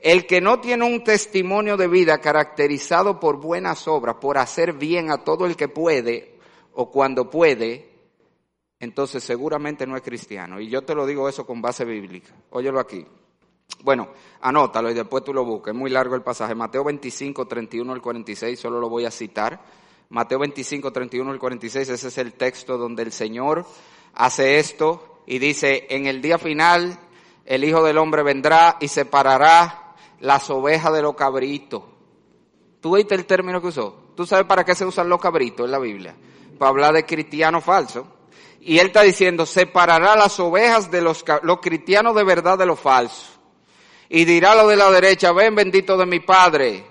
El que no tiene un testimonio de vida caracterizado por buenas obras, por hacer bien a todo el que puede o cuando puede, entonces seguramente no es cristiano. Y yo te lo digo eso con base bíblica. Óyelo aquí. Bueno, anótalo y después tú lo busques. Es muy largo el pasaje. Mateo 25, 31 al 46, solo lo voy a citar. Mateo 25, 31 al 46, ese es el texto donde el Señor hace esto y dice, en el día final el Hijo del Hombre vendrá y separará las ovejas de los cabritos. ¿Tú oíste el término que usó? ¿Tú sabes para qué se usan los cabritos en la Biblia? para hablar de cristiano falso. Y él está diciendo, separará las ovejas de los, los cristianos de verdad de los falsos. Y dirá lo de la derecha, ven bendito de mi Padre.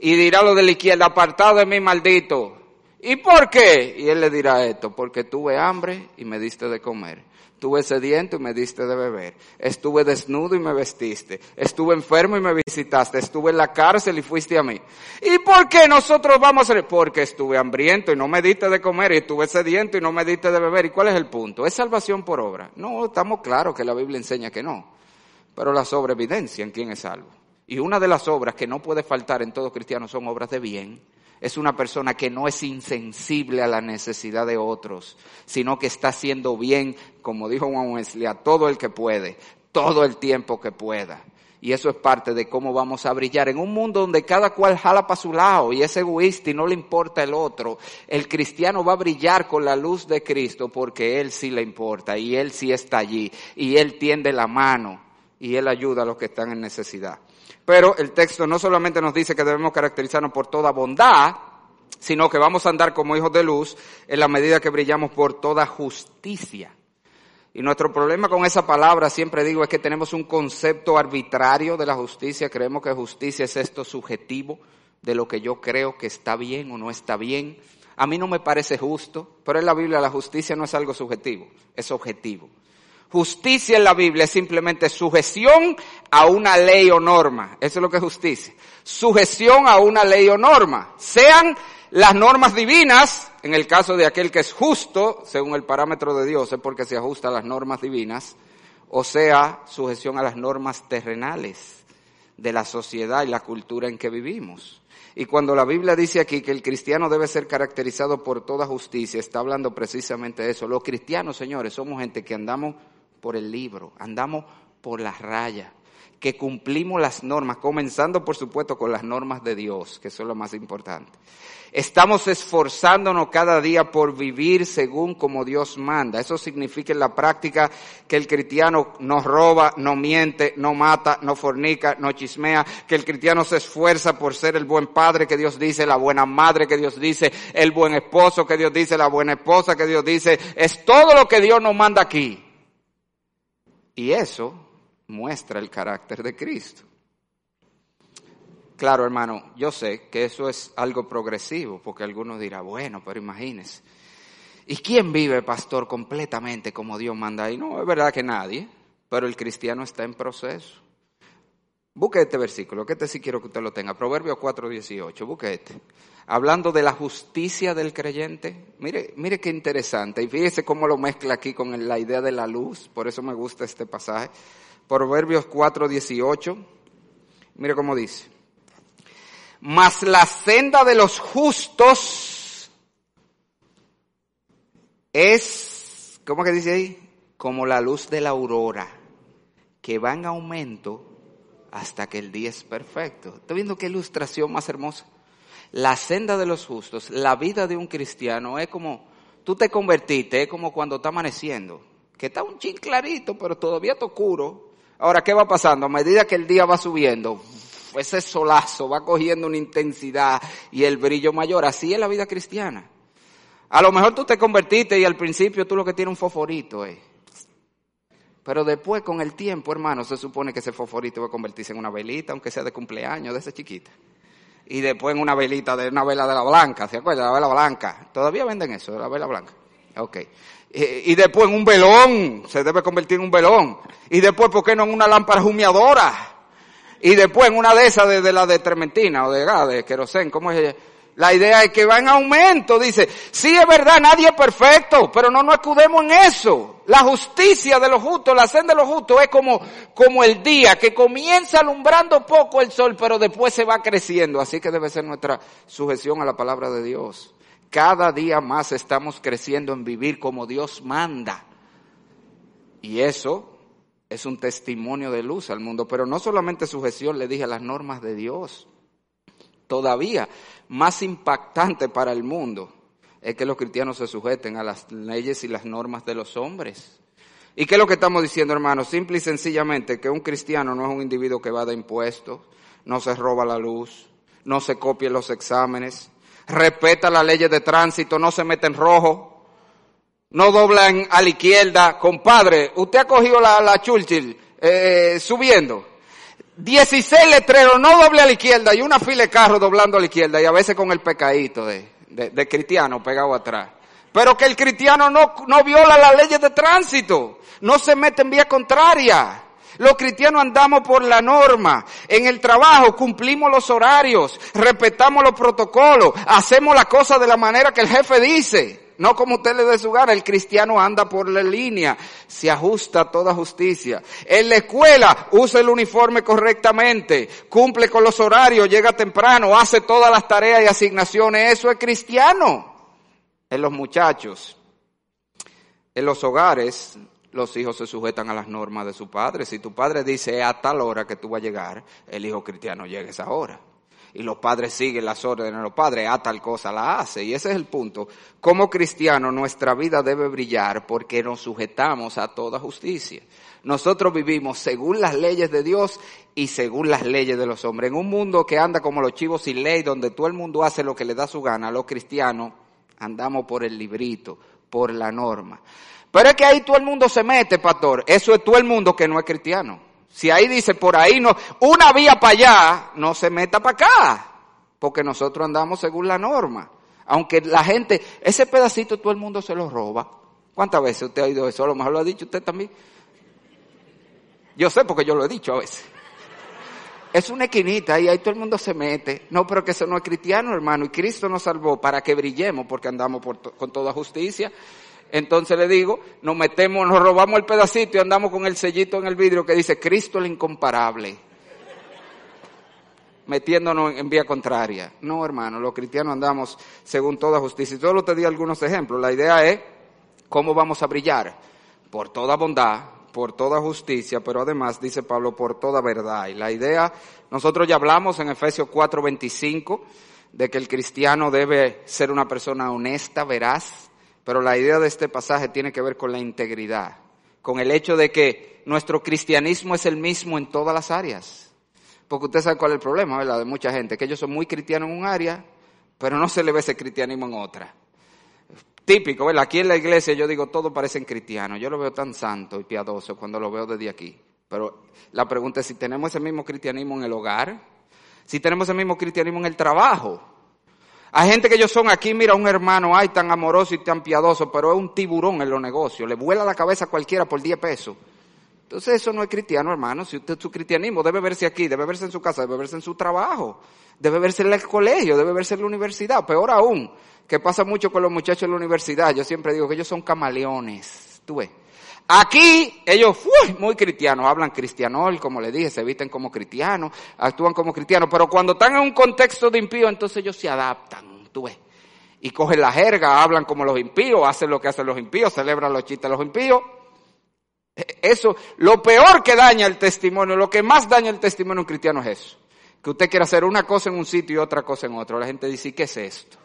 Y dirá lo de la izquierda, apartado de mí maldito. ¿Y por qué? Y él le dirá esto, porque tuve hambre y me diste de comer. Tuve sediento y me diste de beber. Estuve desnudo y me vestiste. Estuve enfermo y me visitaste. Estuve en la cárcel y fuiste a mí. ¿Y por qué nosotros vamos a hacer? Porque estuve hambriento y no me diste de comer. Y estuve sediento y no me diste de beber. ¿Y cuál es el punto? ¿Es salvación por obra? No, estamos claros que la Biblia enseña que no. Pero la obras evidencian quién es salvo. Y una de las obras que no puede faltar en todo cristiano son obras de bien es una persona que no es insensible a la necesidad de otros, sino que está haciendo bien, como dijo Juan Wesley, a todo el que puede, todo el tiempo que pueda. Y eso es parte de cómo vamos a brillar. En un mundo donde cada cual jala para su lado y es egoísta y no le importa el otro, el cristiano va a brillar con la luz de Cristo porque Él sí le importa y Él sí está allí y Él tiende la mano y Él ayuda a los que están en necesidad. Pero el texto no solamente nos dice que debemos caracterizarnos por toda bondad, sino que vamos a andar como hijos de luz en la medida que brillamos por toda justicia. Y nuestro problema con esa palabra, siempre digo, es que tenemos un concepto arbitrario de la justicia. Creemos que justicia es esto subjetivo de lo que yo creo que está bien o no está bien. A mí no me parece justo, pero en la Biblia la justicia no es algo subjetivo, es objetivo. Justicia en la Biblia es simplemente sujeción a una ley o norma. Eso es lo que es justicia. Sujeción a una ley o norma. Sean las normas divinas, en el caso de aquel que es justo, según el parámetro de Dios, es porque se ajusta a las normas divinas, o sea, sujeción a las normas terrenales de la sociedad y la cultura en que vivimos. Y cuando la Biblia dice aquí que el cristiano debe ser caracterizado por toda justicia, está hablando precisamente de eso. Los cristianos, señores, somos gente que andamos por el libro, andamos por las rayas, que cumplimos las normas, comenzando por supuesto con las normas de Dios, que son lo más importante. Estamos esforzándonos cada día por vivir según como Dios manda. Eso significa en la práctica que el cristiano no roba, no miente, no mata, no fornica, no chismea, que el cristiano se esfuerza por ser el buen padre que Dios dice, la buena madre que Dios dice, el buen esposo que Dios dice, la buena esposa que Dios dice. Es todo lo que Dios nos manda aquí. Y eso muestra el carácter de Cristo. Claro, hermano, yo sé que eso es algo progresivo, porque algunos dirán, bueno, pero imagínese. ¿Y quién vive, pastor, completamente como Dios manda? Y no, es verdad que nadie, pero el cristiano está en proceso. Busque este versículo, que este sí quiero que usted lo tenga. Proverbio 4.18, busque este. Hablando de la justicia del creyente. Mire, mire qué interesante. Y fíjese cómo lo mezcla aquí con la idea de la luz. Por eso me gusta este pasaje. Proverbios 4.18. Mire cómo dice. Mas la senda de los justos es, ¿cómo que dice ahí? Como la luz de la aurora, que va en aumento hasta que el día es perfecto. ¿Está viendo qué ilustración más hermosa? La senda de los justos, la vida de un cristiano es como, tú te convertiste, es como cuando está amaneciendo, que está un chin clarito, pero todavía está oscuro. Ahora, ¿qué va pasando? A medida que el día va subiendo, ese solazo va cogiendo una intensidad y el brillo mayor. Así es la vida cristiana. A lo mejor tú te convertiste y al principio tú lo que tienes un foforito, eh. Pero después, con el tiempo, hermano, se supone que ese fosforito va a convertirse en una velita, aunque sea de cumpleaños, de esa chiquita. Y después en una velita, de una vela de la blanca, ¿se acuerdan? La vela blanca. Todavía venden eso, la vela blanca. Ok. Y, después en un velón, se debe convertir en un velón. Y después, ¿por qué no en una lámpara humeadora? Y después en una de esas de, la de trementina o de gas, de querosén, ¿cómo es ella? La idea es que va en aumento, dice, sí es verdad, nadie es perfecto, pero no nos acudemos en eso. La justicia de los justos, la senda de los justos es como, como el día que comienza alumbrando poco el sol, pero después se va creciendo. Así que debe ser nuestra sujeción a la palabra de Dios. Cada día más estamos creciendo en vivir como Dios manda. Y eso es un testimonio de luz al mundo, pero no solamente sujeción, le dije, a las normas de Dios todavía más impactante para el mundo es que los cristianos se sujeten a las leyes y las normas de los hombres. ¿Y qué es lo que estamos diciendo, hermanos? Simple y sencillamente que un cristiano no es un individuo que va de impuestos, no se roba la luz, no se copia los exámenes, respeta las leyes de tránsito, no se mete en rojo, no doblan a la izquierda. Compadre, usted ha cogido la, la Churchill eh, subiendo. 16 letreros, no doble a la izquierda y una fila de carros doblando a la izquierda y a veces con el pecadito de, de, cristiano pegado atrás. Pero que el cristiano no, no viola las leyes de tránsito, no se mete en vía contraria. Los cristianos andamos por la norma. En el trabajo cumplimos los horarios, respetamos los protocolos, hacemos las cosas de la manera que el jefe dice. No como usted le dé su gana, el cristiano anda por la línea, se ajusta a toda justicia. En la escuela usa el uniforme correctamente, cumple con los horarios, llega temprano, hace todas las tareas y asignaciones, eso es cristiano. En los muchachos, en los hogares, los hijos se sujetan a las normas de su padre. Si tu padre dice a tal hora que tú vas a llegar, el hijo cristiano llega a esa hora y los padres siguen las órdenes de los padres, a tal cosa la hace. Y ese es el punto. Como cristianos nuestra vida debe brillar porque nos sujetamos a toda justicia. Nosotros vivimos según las leyes de Dios y según las leyes de los hombres. En un mundo que anda como los chivos sin ley, donde todo el mundo hace lo que le da su gana, los cristianos andamos por el librito, por la norma. Pero es que ahí todo el mundo se mete, pastor. Eso es todo el mundo que no es cristiano. Si ahí dice por ahí no, una vía para allá, no se meta para acá, porque nosotros andamos según la norma. Aunque la gente, ese pedacito todo el mundo se lo roba. ¿Cuántas veces usted ha oído eso? A lo mejor lo ha dicho usted también. Yo sé porque yo lo he dicho a veces. Es una esquinita y ahí todo el mundo se mete. No, pero que eso no es cristiano, hermano. Y Cristo nos salvó para que brillemos porque andamos con toda justicia. Entonces le digo, nos metemos, nos robamos el pedacito y andamos con el sellito en el vidrio que dice Cristo el incomparable. Metiéndonos en vía contraria. No, hermano, los cristianos andamos según toda justicia. Y solo te di algunos ejemplos. La idea es cómo vamos a brillar. Por toda bondad, por toda justicia, pero además, dice Pablo, por toda verdad. Y la idea, nosotros ya hablamos en Efesios 4:25 de que el cristiano debe ser una persona honesta, veraz, pero la idea de este pasaje tiene que ver con la integridad, con el hecho de que nuestro cristianismo es el mismo en todas las áreas. Porque usted sabe cuál es el problema, ¿verdad? De mucha gente, que ellos son muy cristianos en un área, pero no se le ve ese cristianismo en otra. Típico, ¿verdad? Aquí en la iglesia yo digo, todos parecen cristianos. Yo lo veo tan santo y piadoso cuando lo veo desde aquí. Pero la pregunta es si tenemos ese mismo cristianismo en el hogar, si tenemos ese mismo cristianismo en el trabajo. Hay gente que ellos son aquí, mira, un hermano, ay, tan amoroso y tan piadoso, pero es un tiburón en los negocios, le vuela la cabeza a cualquiera por 10 pesos. Entonces eso no es cristiano, hermano. Si usted su cristianismo debe verse aquí, debe verse en su casa, debe verse en su trabajo, debe verse en el colegio, debe verse en la universidad. Peor aún, que pasa mucho con los muchachos en la universidad. Yo siempre digo que ellos son camaleones. Tú ves. Aquí ellos, uy, muy cristianos, hablan cristianol, como le dije, se visten como cristianos, actúan como cristianos, pero cuando están en un contexto de impío, entonces ellos se adaptan, tú ves. Y cogen la jerga, hablan como los impíos, hacen lo que hacen los impíos, celebran los chistes de los impíos. E, eso, lo peor que daña el testimonio, lo que más daña el testimonio de un cristiano es eso. Que usted quiera hacer una cosa en un sitio y otra cosa en otro. La gente dice, ¿qué es esto?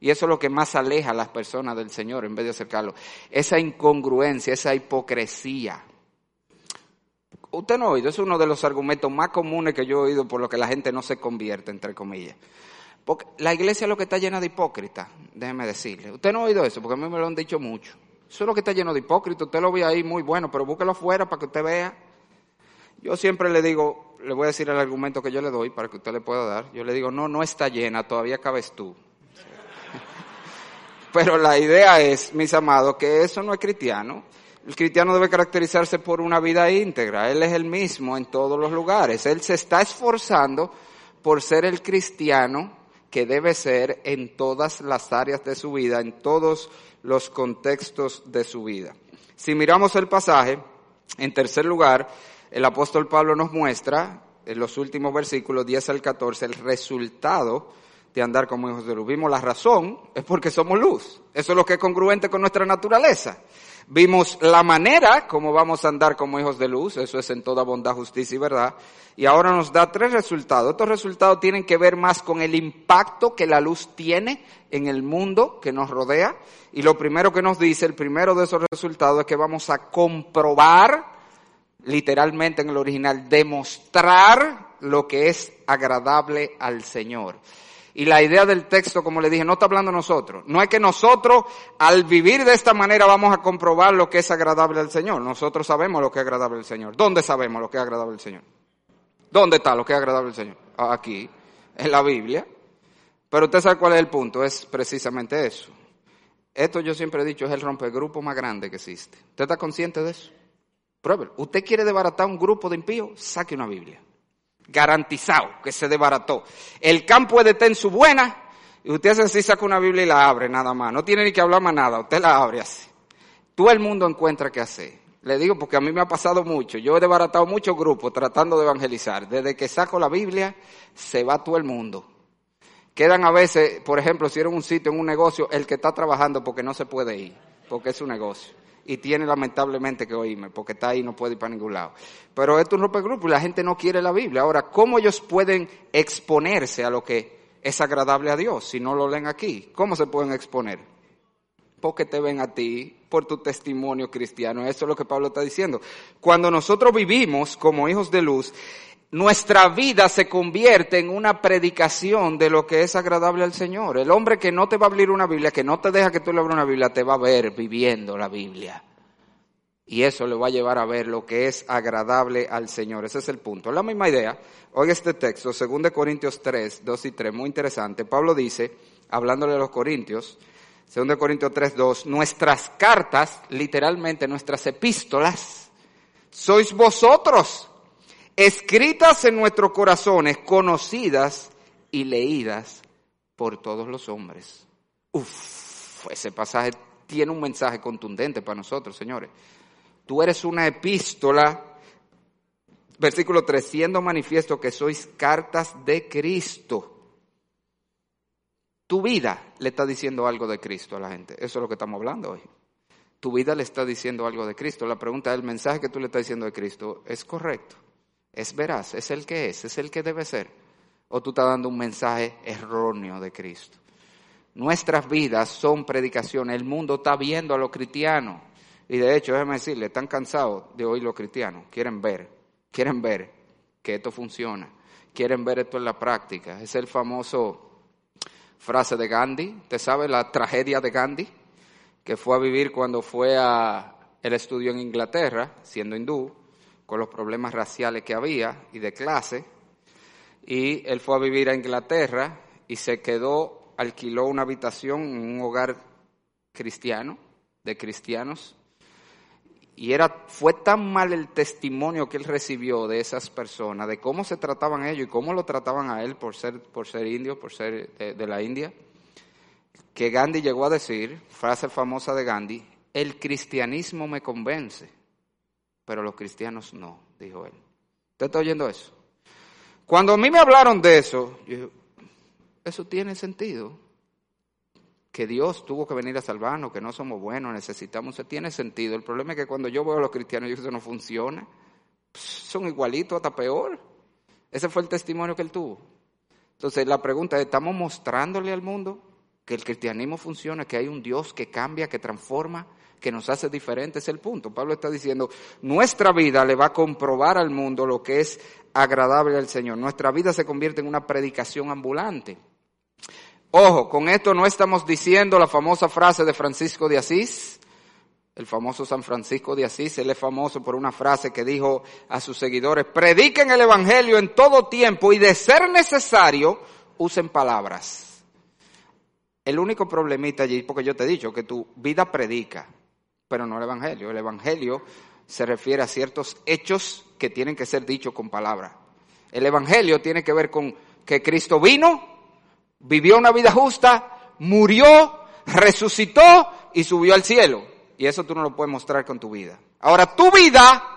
Y eso es lo que más aleja a las personas del Señor en vez de acercarlo. Esa incongruencia, esa hipocresía. Usted no ha oído, es uno de los argumentos más comunes que yo he oído por lo que la gente no se convierte, entre comillas. Porque la iglesia es lo que está llena de hipócritas, déjeme decirle. Usted no ha oído eso, porque a mí me lo han dicho mucho. Eso es lo que está lleno de hipócritas. Usted lo ve ahí muy bueno, pero búsquelo afuera para que usted vea. Yo siempre le digo, le voy a decir el argumento que yo le doy para que usted le pueda dar. Yo le digo, no, no está llena, todavía cabes tú. Pero la idea es, mis amados, que eso no es cristiano. El cristiano debe caracterizarse por una vida íntegra. Él es el mismo en todos los lugares. Él se está esforzando por ser el cristiano que debe ser en todas las áreas de su vida, en todos los contextos de su vida. Si miramos el pasaje, en tercer lugar, el apóstol Pablo nos muestra en los últimos versículos 10 al 14 el resultado de andar como hijos de luz. Vimos la razón, es porque somos luz. Eso es lo que es congruente con nuestra naturaleza. Vimos la manera como vamos a andar como hijos de luz, eso es en toda bondad, justicia y verdad. Y ahora nos da tres resultados. Estos resultados tienen que ver más con el impacto que la luz tiene en el mundo que nos rodea. Y lo primero que nos dice, el primero de esos resultados es que vamos a comprobar, literalmente en el original, demostrar lo que es agradable al Señor. Y la idea del texto, como le dije, no está hablando nosotros. No es que nosotros, al vivir de esta manera, vamos a comprobar lo que es agradable al Señor. Nosotros sabemos lo que es agradable al Señor. ¿Dónde sabemos lo que es agradable al Señor? ¿Dónde está lo que es agradable al Señor? Aquí, en la Biblia. Pero usted sabe cuál es el punto, es precisamente eso. Esto yo siempre he dicho, es el rompegrupo más grande que existe. ¿Usted está consciente de eso? Pruébelo. ¿Usted quiere desbaratar un grupo de impíos? Saque una Biblia garantizado que se desbarató. El campo de en su buena, y usted hace así, saca una Biblia y la abre, nada más. No tiene ni que hablar más nada, usted la abre así. Todo el mundo encuentra qué hacer. Le digo porque a mí me ha pasado mucho. Yo he desbaratado muchos grupos tratando de evangelizar. Desde que saco la Biblia, se va todo el mundo. Quedan a veces, por ejemplo, si era un sitio, en un negocio, el que está trabajando porque no se puede ir, porque es un negocio y tiene lamentablemente que oírme, porque está ahí y no puede ir para ningún lado. Pero esto es un grupo y la gente no quiere la Biblia. Ahora, ¿cómo ellos pueden exponerse a lo que es agradable a Dios si no lo leen aquí? ¿Cómo se pueden exponer? Porque te ven a ti por tu testimonio cristiano. Eso es lo que Pablo está diciendo. Cuando nosotros vivimos como hijos de luz, nuestra vida se convierte en una predicación de lo que es agradable al Señor. El hombre que no te va a abrir una Biblia, que no te deja que tú le abras una Biblia, te va a ver viviendo la Biblia. Y eso le va a llevar a ver lo que es agradable al Señor. Ese es el punto. La misma idea. Oiga este texto, 2 Corintios 3, 2 y 3, muy interesante. Pablo dice, hablándole a los Corintios, 2 Corintios 3, 2, nuestras cartas, literalmente nuestras epístolas, sois vosotros escritas en nuestros corazones, conocidas y leídas por todos los hombres. Uf, ese pasaje tiene un mensaje contundente para nosotros, señores. Tú eres una epístola, versículo 3, siendo manifiesto que sois cartas de Cristo. Tu vida le está diciendo algo de Cristo a la gente. Eso es lo que estamos hablando hoy. Tu vida le está diciendo algo de Cristo. La pregunta es, ¿el mensaje que tú le estás diciendo de Cristo es correcto? Es veraz, es el que es, es el que debe ser. O tú estás dando un mensaje erróneo de Cristo. Nuestras vidas son predicaciones. El mundo está viendo a los cristianos. Y de hecho, déjeme decirle, están cansados de oír los cristianos. Quieren ver, quieren ver que esto funciona. Quieren ver esto en la práctica. Es el famoso frase de Gandhi. ¿Te sabe la tragedia de Gandhi? Que fue a vivir cuando fue a el estudio en Inglaterra, siendo hindú con los problemas raciales que había y de clase. Y él fue a vivir a Inglaterra y se quedó, alquiló una habitación en un hogar cristiano, de cristianos. Y era, fue tan mal el testimonio que él recibió de esas personas, de cómo se trataban ellos y cómo lo trataban a él por ser, por ser indio, por ser de la India, que Gandhi llegó a decir, frase famosa de Gandhi, el cristianismo me convence pero los cristianos no, dijo él. ¿Usted está oyendo eso? Cuando a mí me hablaron de eso, yo dije, eso tiene sentido. Que Dios tuvo que venir a salvarnos, que no somos buenos, necesitamos, eso tiene sentido. El problema es que cuando yo veo a los cristianos, yo digo, eso no funciona. son igualitos, hasta peor. Ese fue el testimonio que él tuvo. Entonces la pregunta es, ¿estamos mostrándole al mundo que el cristianismo funciona, que hay un Dios que cambia, que transforma? Que nos hace diferentes, es el punto. Pablo está diciendo, nuestra vida le va a comprobar al mundo lo que es agradable al Señor. Nuestra vida se convierte en una predicación ambulante. Ojo, con esto no estamos diciendo la famosa frase de Francisco de Asís, el famoso San Francisco de Asís, él es famoso por una frase que dijo a sus seguidores, prediquen el Evangelio en todo tiempo y de ser necesario, usen palabras. El único problemita allí, porque yo te he dicho que tu vida predica, pero no el Evangelio. El Evangelio se refiere a ciertos hechos que tienen que ser dichos con palabras. El Evangelio tiene que ver con que Cristo vino, vivió una vida justa, murió, resucitó y subió al cielo. Y eso tú no lo puedes mostrar con tu vida. Ahora, tu vida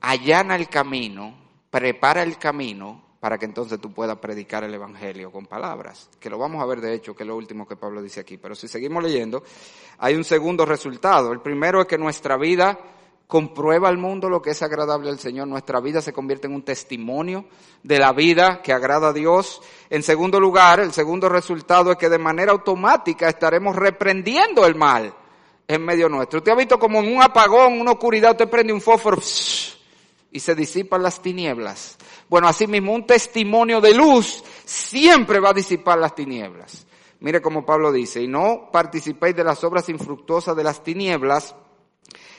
allana el camino, prepara el camino para que entonces tú puedas predicar el Evangelio con palabras, que lo vamos a ver de hecho, que es lo último que Pablo dice aquí. Pero si seguimos leyendo, hay un segundo resultado. El primero es que nuestra vida comprueba al mundo lo que es agradable al Señor. Nuestra vida se convierte en un testimonio de la vida que agrada a Dios. En segundo lugar, el segundo resultado es que de manera automática estaremos reprendiendo el mal en medio nuestro. Usted ha visto como en un apagón, una oscuridad, usted prende un fósforo y se disipan las tinieblas. Bueno, asimismo, un testimonio de luz siempre va a disipar las tinieblas. Mire como Pablo dice, y no participéis de las obras infructuosas de las tinieblas,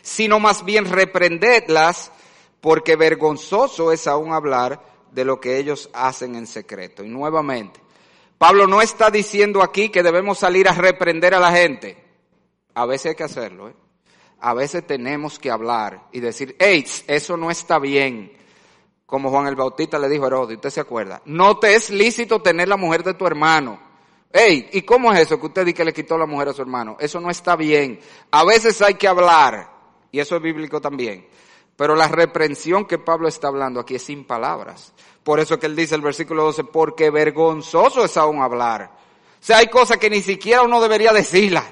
sino más bien reprendedlas, porque vergonzoso es aún hablar de lo que ellos hacen en secreto. Y nuevamente, Pablo no está diciendo aquí que debemos salir a reprender a la gente. A veces hay que hacerlo, ¿eh? A veces tenemos que hablar y decir, hey, eso no está bien. Como Juan el Bautista le dijo a Herodes, usted se acuerda, no te es lícito tener la mujer de tu hermano. Hey, ¿y cómo es eso que usted dice que le quitó la mujer a su hermano? Eso no está bien. A veces hay que hablar, y eso es bíblico también. Pero la reprensión que Pablo está hablando aquí es sin palabras. Por eso que él dice el versículo 12, porque vergonzoso es aún hablar. O sea, hay cosas que ni siquiera uno debería decirlas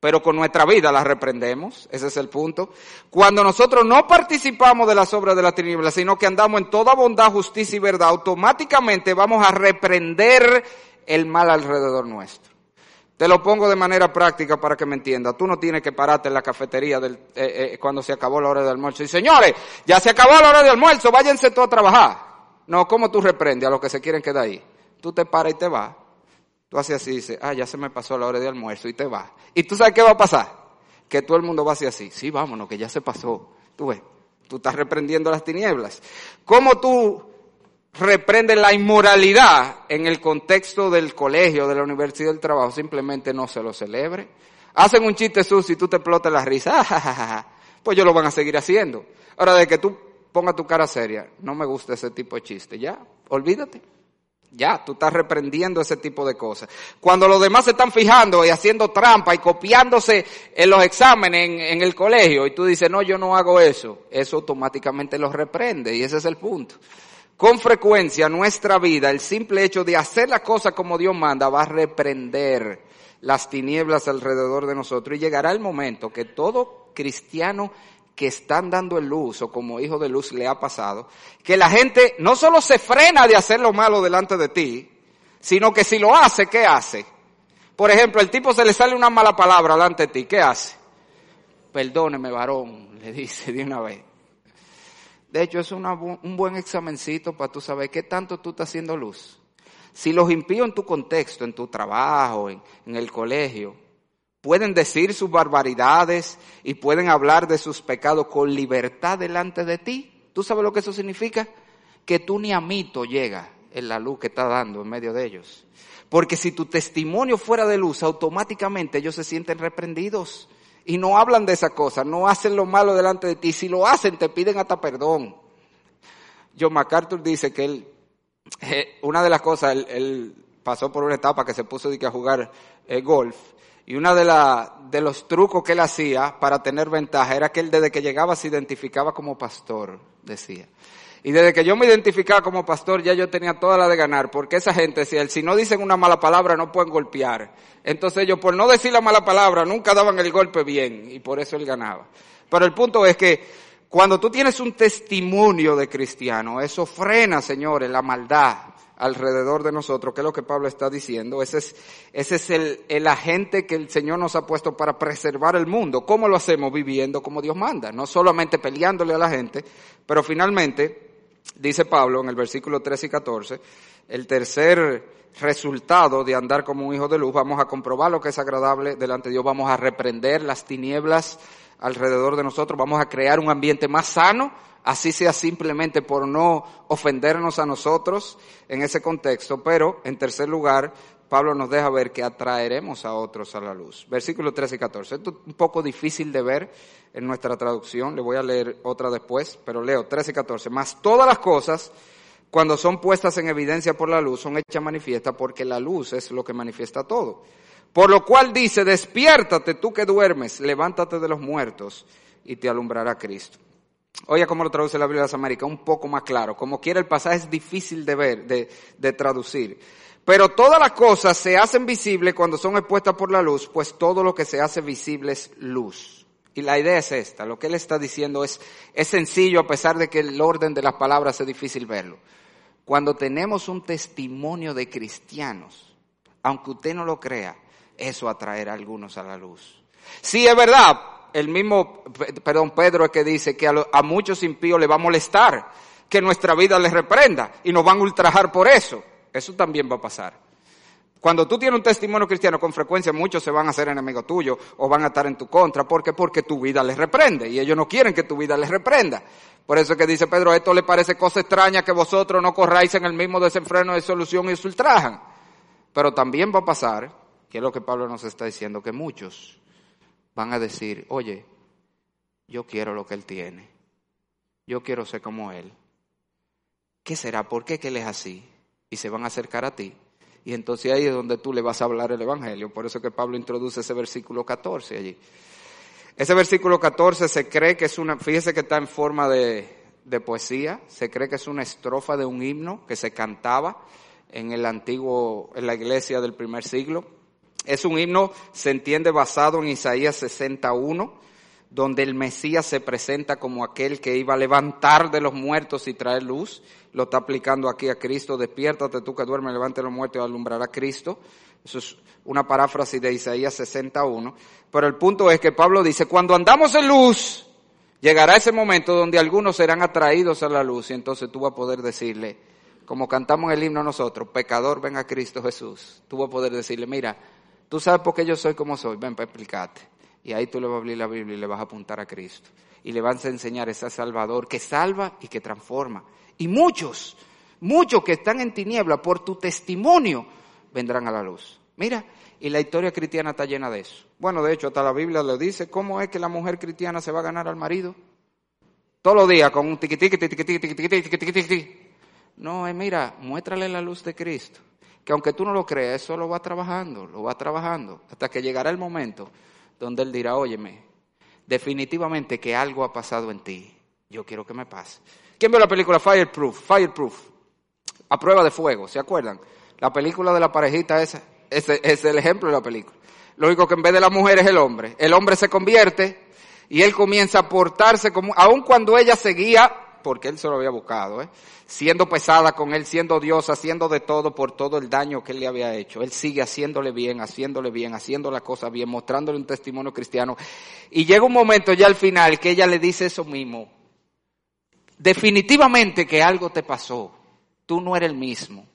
pero con nuestra vida las reprendemos, ese es el punto. Cuando nosotros no participamos de las obras de la tiniebla, sino que andamos en toda bondad, justicia y verdad, automáticamente vamos a reprender el mal alrededor nuestro. Te lo pongo de manera práctica para que me entienda. Tú no tienes que pararte en la cafetería del, eh, eh, cuando se acabó la hora de almuerzo y señores, ya se acabó la hora de almuerzo, váyanse todos a trabajar. No, ¿cómo tú reprendes a los que se quieren quedar ahí? Tú te paras y te vas. Tú haces así y dices, ah, ya se me pasó la hora de almuerzo y te vas. ¿Y tú sabes qué va a pasar? Que todo el mundo va a hacer así. Sí, vámonos, que ya se pasó. Tú ves, tú estás reprendiendo las tinieblas. ¿Cómo tú reprendes la inmoralidad en el contexto del colegio, de la universidad, del trabajo? Simplemente no se lo celebre. Hacen un chiste sucio y tú te explotas la risa. pues ellos lo van a seguir haciendo. Ahora, de que tú pongas tu cara seria, no me gusta ese tipo de chiste. Ya, olvídate. Ya, tú estás reprendiendo ese tipo de cosas. Cuando los demás se están fijando y haciendo trampa y copiándose en los exámenes en, el colegio y tú dices, no, yo no hago eso, eso automáticamente los reprende y ese es el punto. Con frecuencia nuestra vida, el simple hecho de hacer la cosa como Dios manda va a reprender las tinieblas alrededor de nosotros y llegará el momento que todo cristiano que están dando el luz o como hijo de luz le ha pasado, que la gente no solo se frena de hacer lo malo delante de ti, sino que si lo hace, ¿qué hace? Por ejemplo, el tipo se le sale una mala palabra delante de ti, ¿qué hace? Perdóneme, varón, le dice de una vez. De hecho, es un buen examencito para tú saber qué tanto tú estás haciendo luz. Si los impíos en tu contexto, en tu trabajo, en el colegio, pueden decir sus barbaridades y pueden hablar de sus pecados con libertad delante de ti. ¿Tú sabes lo que eso significa? Que tú ni a mito llega en la luz que está dando en medio de ellos. Porque si tu testimonio fuera de luz, automáticamente ellos se sienten reprendidos y no hablan de esa cosa, no hacen lo malo delante de ti. Si lo hacen, te piden hasta perdón. John MacArthur dice que él, eh, una de las cosas, él, pasó por una etapa que se puso de que a jugar eh, golf y uno de, de los trucos que él hacía para tener ventaja era que él desde que llegaba se identificaba como pastor, decía. Y desde que yo me identificaba como pastor ya yo tenía toda la de ganar, porque esa gente decía, si no dicen una mala palabra no pueden golpear. Entonces ellos por no decir la mala palabra nunca daban el golpe bien y por eso él ganaba. Pero el punto es que cuando tú tienes un testimonio de cristiano, eso frena, señores, la maldad alrededor de nosotros, que es lo que Pablo está diciendo. Ese es, ese es el, el agente que el Señor nos ha puesto para preservar el mundo. ¿Cómo lo hacemos? Viviendo como Dios manda, no solamente peleándole a la gente, pero finalmente, dice Pablo en el versículo 13 y 14, el tercer resultado de andar como un hijo de luz, vamos a comprobar lo que es agradable delante de Dios, vamos a reprender las tinieblas alrededor de nosotros, vamos a crear un ambiente más sano, así sea simplemente por no ofendernos a nosotros en ese contexto, pero en tercer lugar, Pablo nos deja ver que atraeremos a otros a la luz. Versículos 13 y 14. Esto es un poco difícil de ver en nuestra traducción, le voy a leer otra después, pero leo 13 y 14. Más todas las cosas, cuando son puestas en evidencia por la luz, son hechas manifiestas porque la luz es lo que manifiesta todo. Por lo cual dice, despiértate tú que duermes, levántate de los muertos y te alumbrará Cristo. Oye, cómo lo traduce la Biblia de las Américas, un poco más claro. Como quiera el pasaje es difícil de ver, de, de traducir. Pero todas las cosas se hacen visibles cuando son expuestas por la luz, pues todo lo que se hace visible es luz. Y la idea es esta, lo que él está diciendo es, es sencillo a pesar de que el orden de las palabras es difícil verlo. Cuando tenemos un testimonio de cristianos, aunque usted no lo crea, eso atraerá a algunos a la luz. Sí, es verdad, el mismo, perdón, Pedro es que dice que a, muchos impíos le va a molestar que nuestra vida les reprenda y nos van a ultrajar por eso. Eso también va a pasar. Cuando tú tienes un testimonio cristiano, con frecuencia muchos se van a hacer enemigos tuyos o van a estar en tu contra. ¿Por qué? Porque tu vida les reprende y ellos no quieren que tu vida les reprenda. Por eso es que dice Pedro, esto le parece cosa extraña que vosotros no corráis en el mismo desenfreno de solución y se ultrajan. Pero también va a pasar, que es lo que Pablo nos está diciendo, que muchos van a decir, oye, yo quiero lo que él tiene. Yo quiero ser como él. ¿Qué será? ¿Por qué que él es así? Y se van a acercar a ti y entonces ahí es donde tú le vas a hablar el Evangelio. Por eso que Pablo introduce ese versículo 14 allí. Ese versículo 14 se cree que es una, fíjese que está en forma de, de poesía, se cree que es una estrofa de un himno que se cantaba en el antiguo, en la iglesia del primer siglo. Es un himno, se entiende, basado en Isaías 61, donde el Mesías se presenta como aquel que iba a levantar de los muertos y traer luz lo está aplicando aquí a Cristo, despiértate tú que duermes, levante los muertos y alumbrará a Cristo. Eso es una paráfrasis de Isaías 61. Pero el punto es que Pablo dice, cuando andamos en luz, llegará ese momento donde algunos serán atraídos a la luz y entonces tú vas a poder decirle, como cantamos el himno nosotros, pecador, ven a Cristo Jesús. Tú vas a poder decirle, mira, tú sabes por qué yo soy como soy, ven para explicarte. Y ahí tú le vas a abrir la Biblia y le vas a apuntar a Cristo. Y le vas a enseñar ese Salvador que salva y que transforma. Y muchos, muchos que están en tiniebla por tu testimonio vendrán a la luz. Mira, y la historia cristiana está llena de eso. Bueno, de hecho, hasta la Biblia le dice cómo es que la mujer cristiana se va a ganar al marido. Todos los días con un tiquitiqui, tiquitiqui, tiquitiqui, tiquitiqui. No, es mira, muéstrale la luz de Cristo. Que aunque tú no lo creas, eso lo va trabajando, lo va trabajando, hasta que llegará el momento donde Él dirá, óyeme, definitivamente que algo ha pasado en ti. Yo quiero que me pase. ¿Quién vio la película Fireproof? Fireproof. A prueba de fuego, ¿se acuerdan? La película de la parejita esa, ese es el ejemplo de la película. Lo único que en vez de la mujer es el hombre. El hombre se convierte y él comienza a portarse como, aun cuando ella seguía, porque él se lo había buscado, ¿eh? siendo pesada con él, siendo diosa, haciendo de todo por todo el daño que él le había hecho. Él sigue haciéndole bien, haciéndole bien, haciendo la cosa bien, mostrándole un testimonio cristiano. Y llega un momento ya al final que ella le dice eso mismo definitivamente que algo te pasó. Tú no eres el mismo.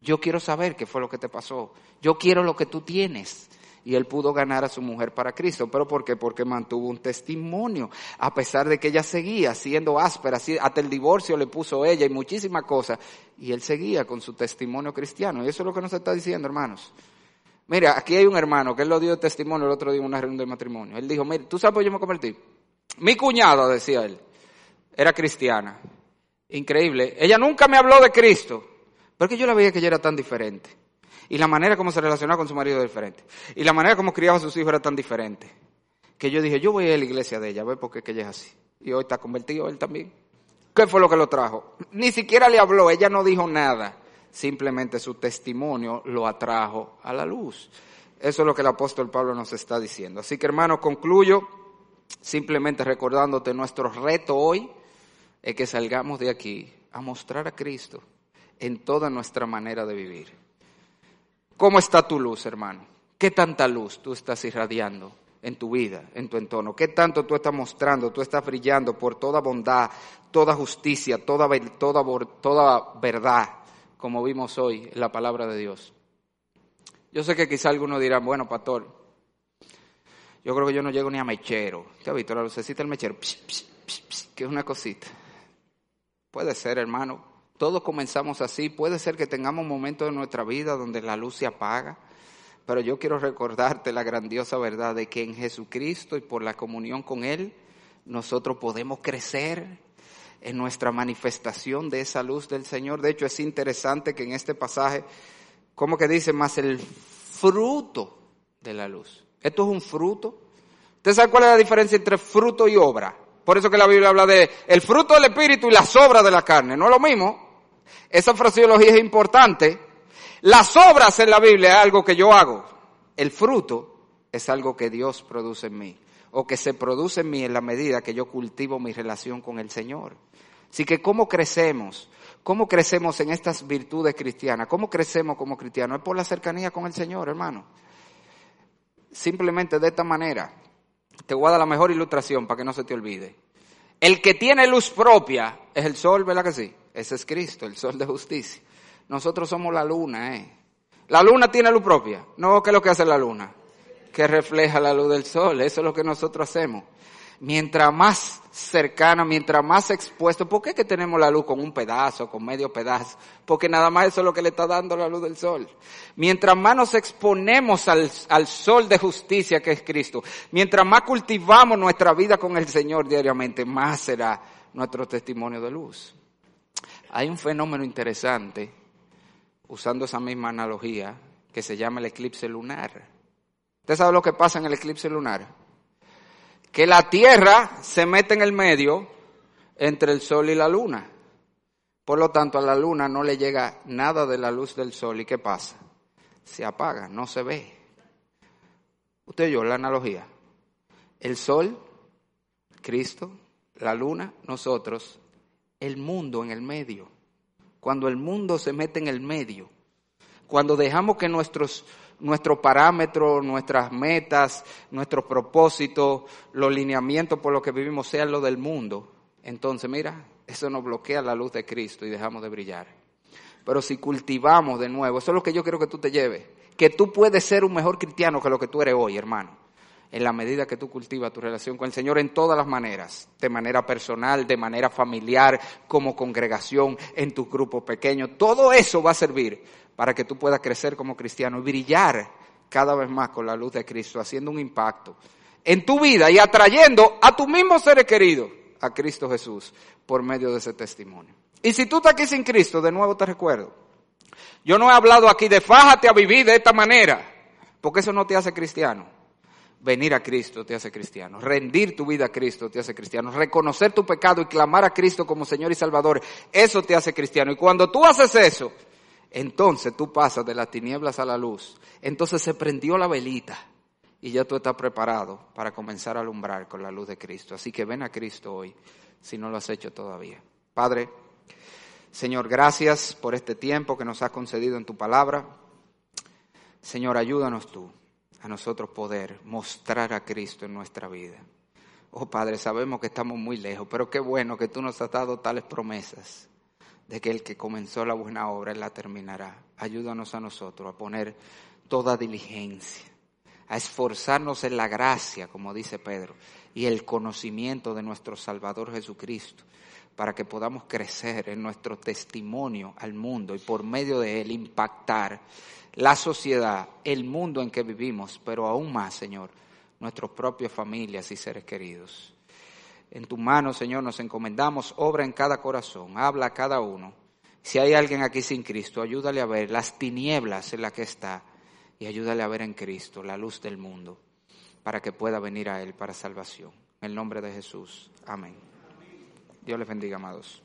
Yo quiero saber qué fue lo que te pasó. Yo quiero lo que tú tienes. Y él pudo ganar a su mujer para Cristo. ¿Pero por qué? Porque mantuvo un testimonio. A pesar de que ella seguía siendo áspera, hasta el divorcio le puso ella y muchísimas cosas. Y él seguía con su testimonio cristiano. Y eso es lo que nos está diciendo, hermanos. Mira, aquí hay un hermano que él lo dio de testimonio el otro día en una reunión de matrimonio. Él dijo, mira, ¿tú sabes por qué yo me convertí? Mi cuñada, decía él, era cristiana. Increíble. Ella nunca me habló de Cristo, porque yo la veía que ella era tan diferente. Y la manera como se relacionaba con su marido era diferente. Y la manera como criaba a sus hijos era tan diferente. Que yo dije, yo voy a la iglesia de ella, a ver por qué ella es así. Y hoy está convertido él también. ¿Qué fue lo que lo trajo? Ni siquiera le habló, ella no dijo nada. Simplemente su testimonio lo atrajo a la luz. Eso es lo que el apóstol Pablo nos está diciendo. Así que hermano, concluyo simplemente recordándote nuestro reto hoy es que salgamos de aquí a mostrar a Cristo en toda nuestra manera de vivir. ¿Cómo está tu luz, hermano? ¿Qué tanta luz tú estás irradiando en tu vida, en tu entorno? ¿Qué tanto tú estás mostrando, tú estás brillando por toda bondad, toda justicia, toda, toda, verdad, como vimos hoy en la palabra de Dios? Yo sé que quizá algunos dirán, bueno, pastor, yo creo que yo no llego ni a mechero. ¿Te has visto la lucecita del mechero? que es una cosita. Puede ser, hermano. Todos comenzamos así. Puede ser que tengamos momentos en nuestra vida donde la luz se apaga. Pero yo quiero recordarte la grandiosa verdad de que en Jesucristo y por la comunión con Él, nosotros podemos crecer en nuestra manifestación de esa luz del Señor. De hecho, es interesante que en este pasaje, como que dice más el fruto de la luz. Esto es un fruto. ¿Usted sabe cuál es la diferencia entre fruto y obra? Por eso que la Biblia habla de el fruto del Espíritu y las obras de la carne. No es lo mismo. Esa fraseología es importante. Las obras en la Biblia es algo que yo hago. El fruto es algo que Dios produce en mí. O que se produce en mí en la medida que yo cultivo mi relación con el Señor. Así que ¿cómo crecemos? ¿Cómo crecemos en estas virtudes cristianas? ¿Cómo crecemos como cristianos? Es por la cercanía con el Señor, hermano. Simplemente de esta manera. Te voy a dar la mejor ilustración para que no se te olvide. El que tiene luz propia es el sol, ¿verdad que sí? Ese es Cristo, el sol de justicia. Nosotros somos la luna, ¿eh? La luna tiene luz propia. No, ¿qué es lo que hace la luna? Que refleja la luz del sol. Eso es lo que nosotros hacemos. Mientras más cercana, mientras más expuesto. ¿Por qué que tenemos la luz con un pedazo, con medio pedazo? Porque nada más eso es lo que le está dando la luz del sol. Mientras más nos exponemos al, al sol de justicia que es Cristo, mientras más cultivamos nuestra vida con el Señor diariamente, más será nuestro testimonio de luz. Hay un fenómeno interesante, usando esa misma analogía, que se llama el eclipse lunar. ¿Usted sabe lo que pasa en el eclipse lunar? que la Tierra se mete en el medio entre el Sol y la Luna. Por lo tanto, a la Luna no le llega nada de la luz del Sol. ¿Y qué pasa? Se apaga, no se ve. Usted oyó la analogía. El Sol, Cristo, la Luna, nosotros, el mundo en el medio. Cuando el mundo se mete en el medio, cuando dejamos que nuestros nuestro parámetro, nuestras metas, nuestros propósitos, los lineamientos por los que vivimos sean lo del mundo, entonces mira, eso nos bloquea la luz de Cristo y dejamos de brillar. Pero si cultivamos de nuevo, eso es lo que yo quiero que tú te lleves, que tú puedes ser un mejor cristiano que lo que tú eres hoy, hermano en la medida que tú cultivas tu relación con el Señor en todas las maneras, de manera personal, de manera familiar, como congregación, en tu grupo pequeño. Todo eso va a servir para que tú puedas crecer como cristiano y brillar cada vez más con la luz de Cristo, haciendo un impacto en tu vida y atrayendo a tu mismo ser querido a Cristo Jesús por medio de ese testimonio. Y si tú estás aquí sin Cristo, de nuevo te recuerdo, yo no he hablado aquí de fájate a vivir de esta manera, porque eso no te hace cristiano. Venir a Cristo te hace cristiano. Rendir tu vida a Cristo te hace cristiano. Reconocer tu pecado y clamar a Cristo como Señor y Salvador, eso te hace cristiano. Y cuando tú haces eso, entonces tú pasas de las tinieblas a la luz. Entonces se prendió la velita y ya tú estás preparado para comenzar a alumbrar con la luz de Cristo. Así que ven a Cristo hoy si no lo has hecho todavía. Padre, Señor, gracias por este tiempo que nos has concedido en tu palabra. Señor, ayúdanos tú a nosotros poder mostrar a Cristo en nuestra vida. Oh Padre, sabemos que estamos muy lejos, pero qué bueno que tú nos has dado tales promesas de que el que comenzó la buena obra, la terminará. Ayúdanos a nosotros a poner toda diligencia, a esforzarnos en la gracia, como dice Pedro, y el conocimiento de nuestro Salvador Jesucristo, para que podamos crecer en nuestro testimonio al mundo y por medio de Él impactar la sociedad, el mundo en que vivimos, pero aún más, Señor, nuestras propias familias y seres queridos. En tu mano, Señor, nos encomendamos, obra en cada corazón, habla a cada uno. Si hay alguien aquí sin Cristo, ayúdale a ver las tinieblas en las que está y ayúdale a ver en Cristo la luz del mundo para que pueda venir a Él para salvación. En el nombre de Jesús. Amén. Dios les bendiga, amados.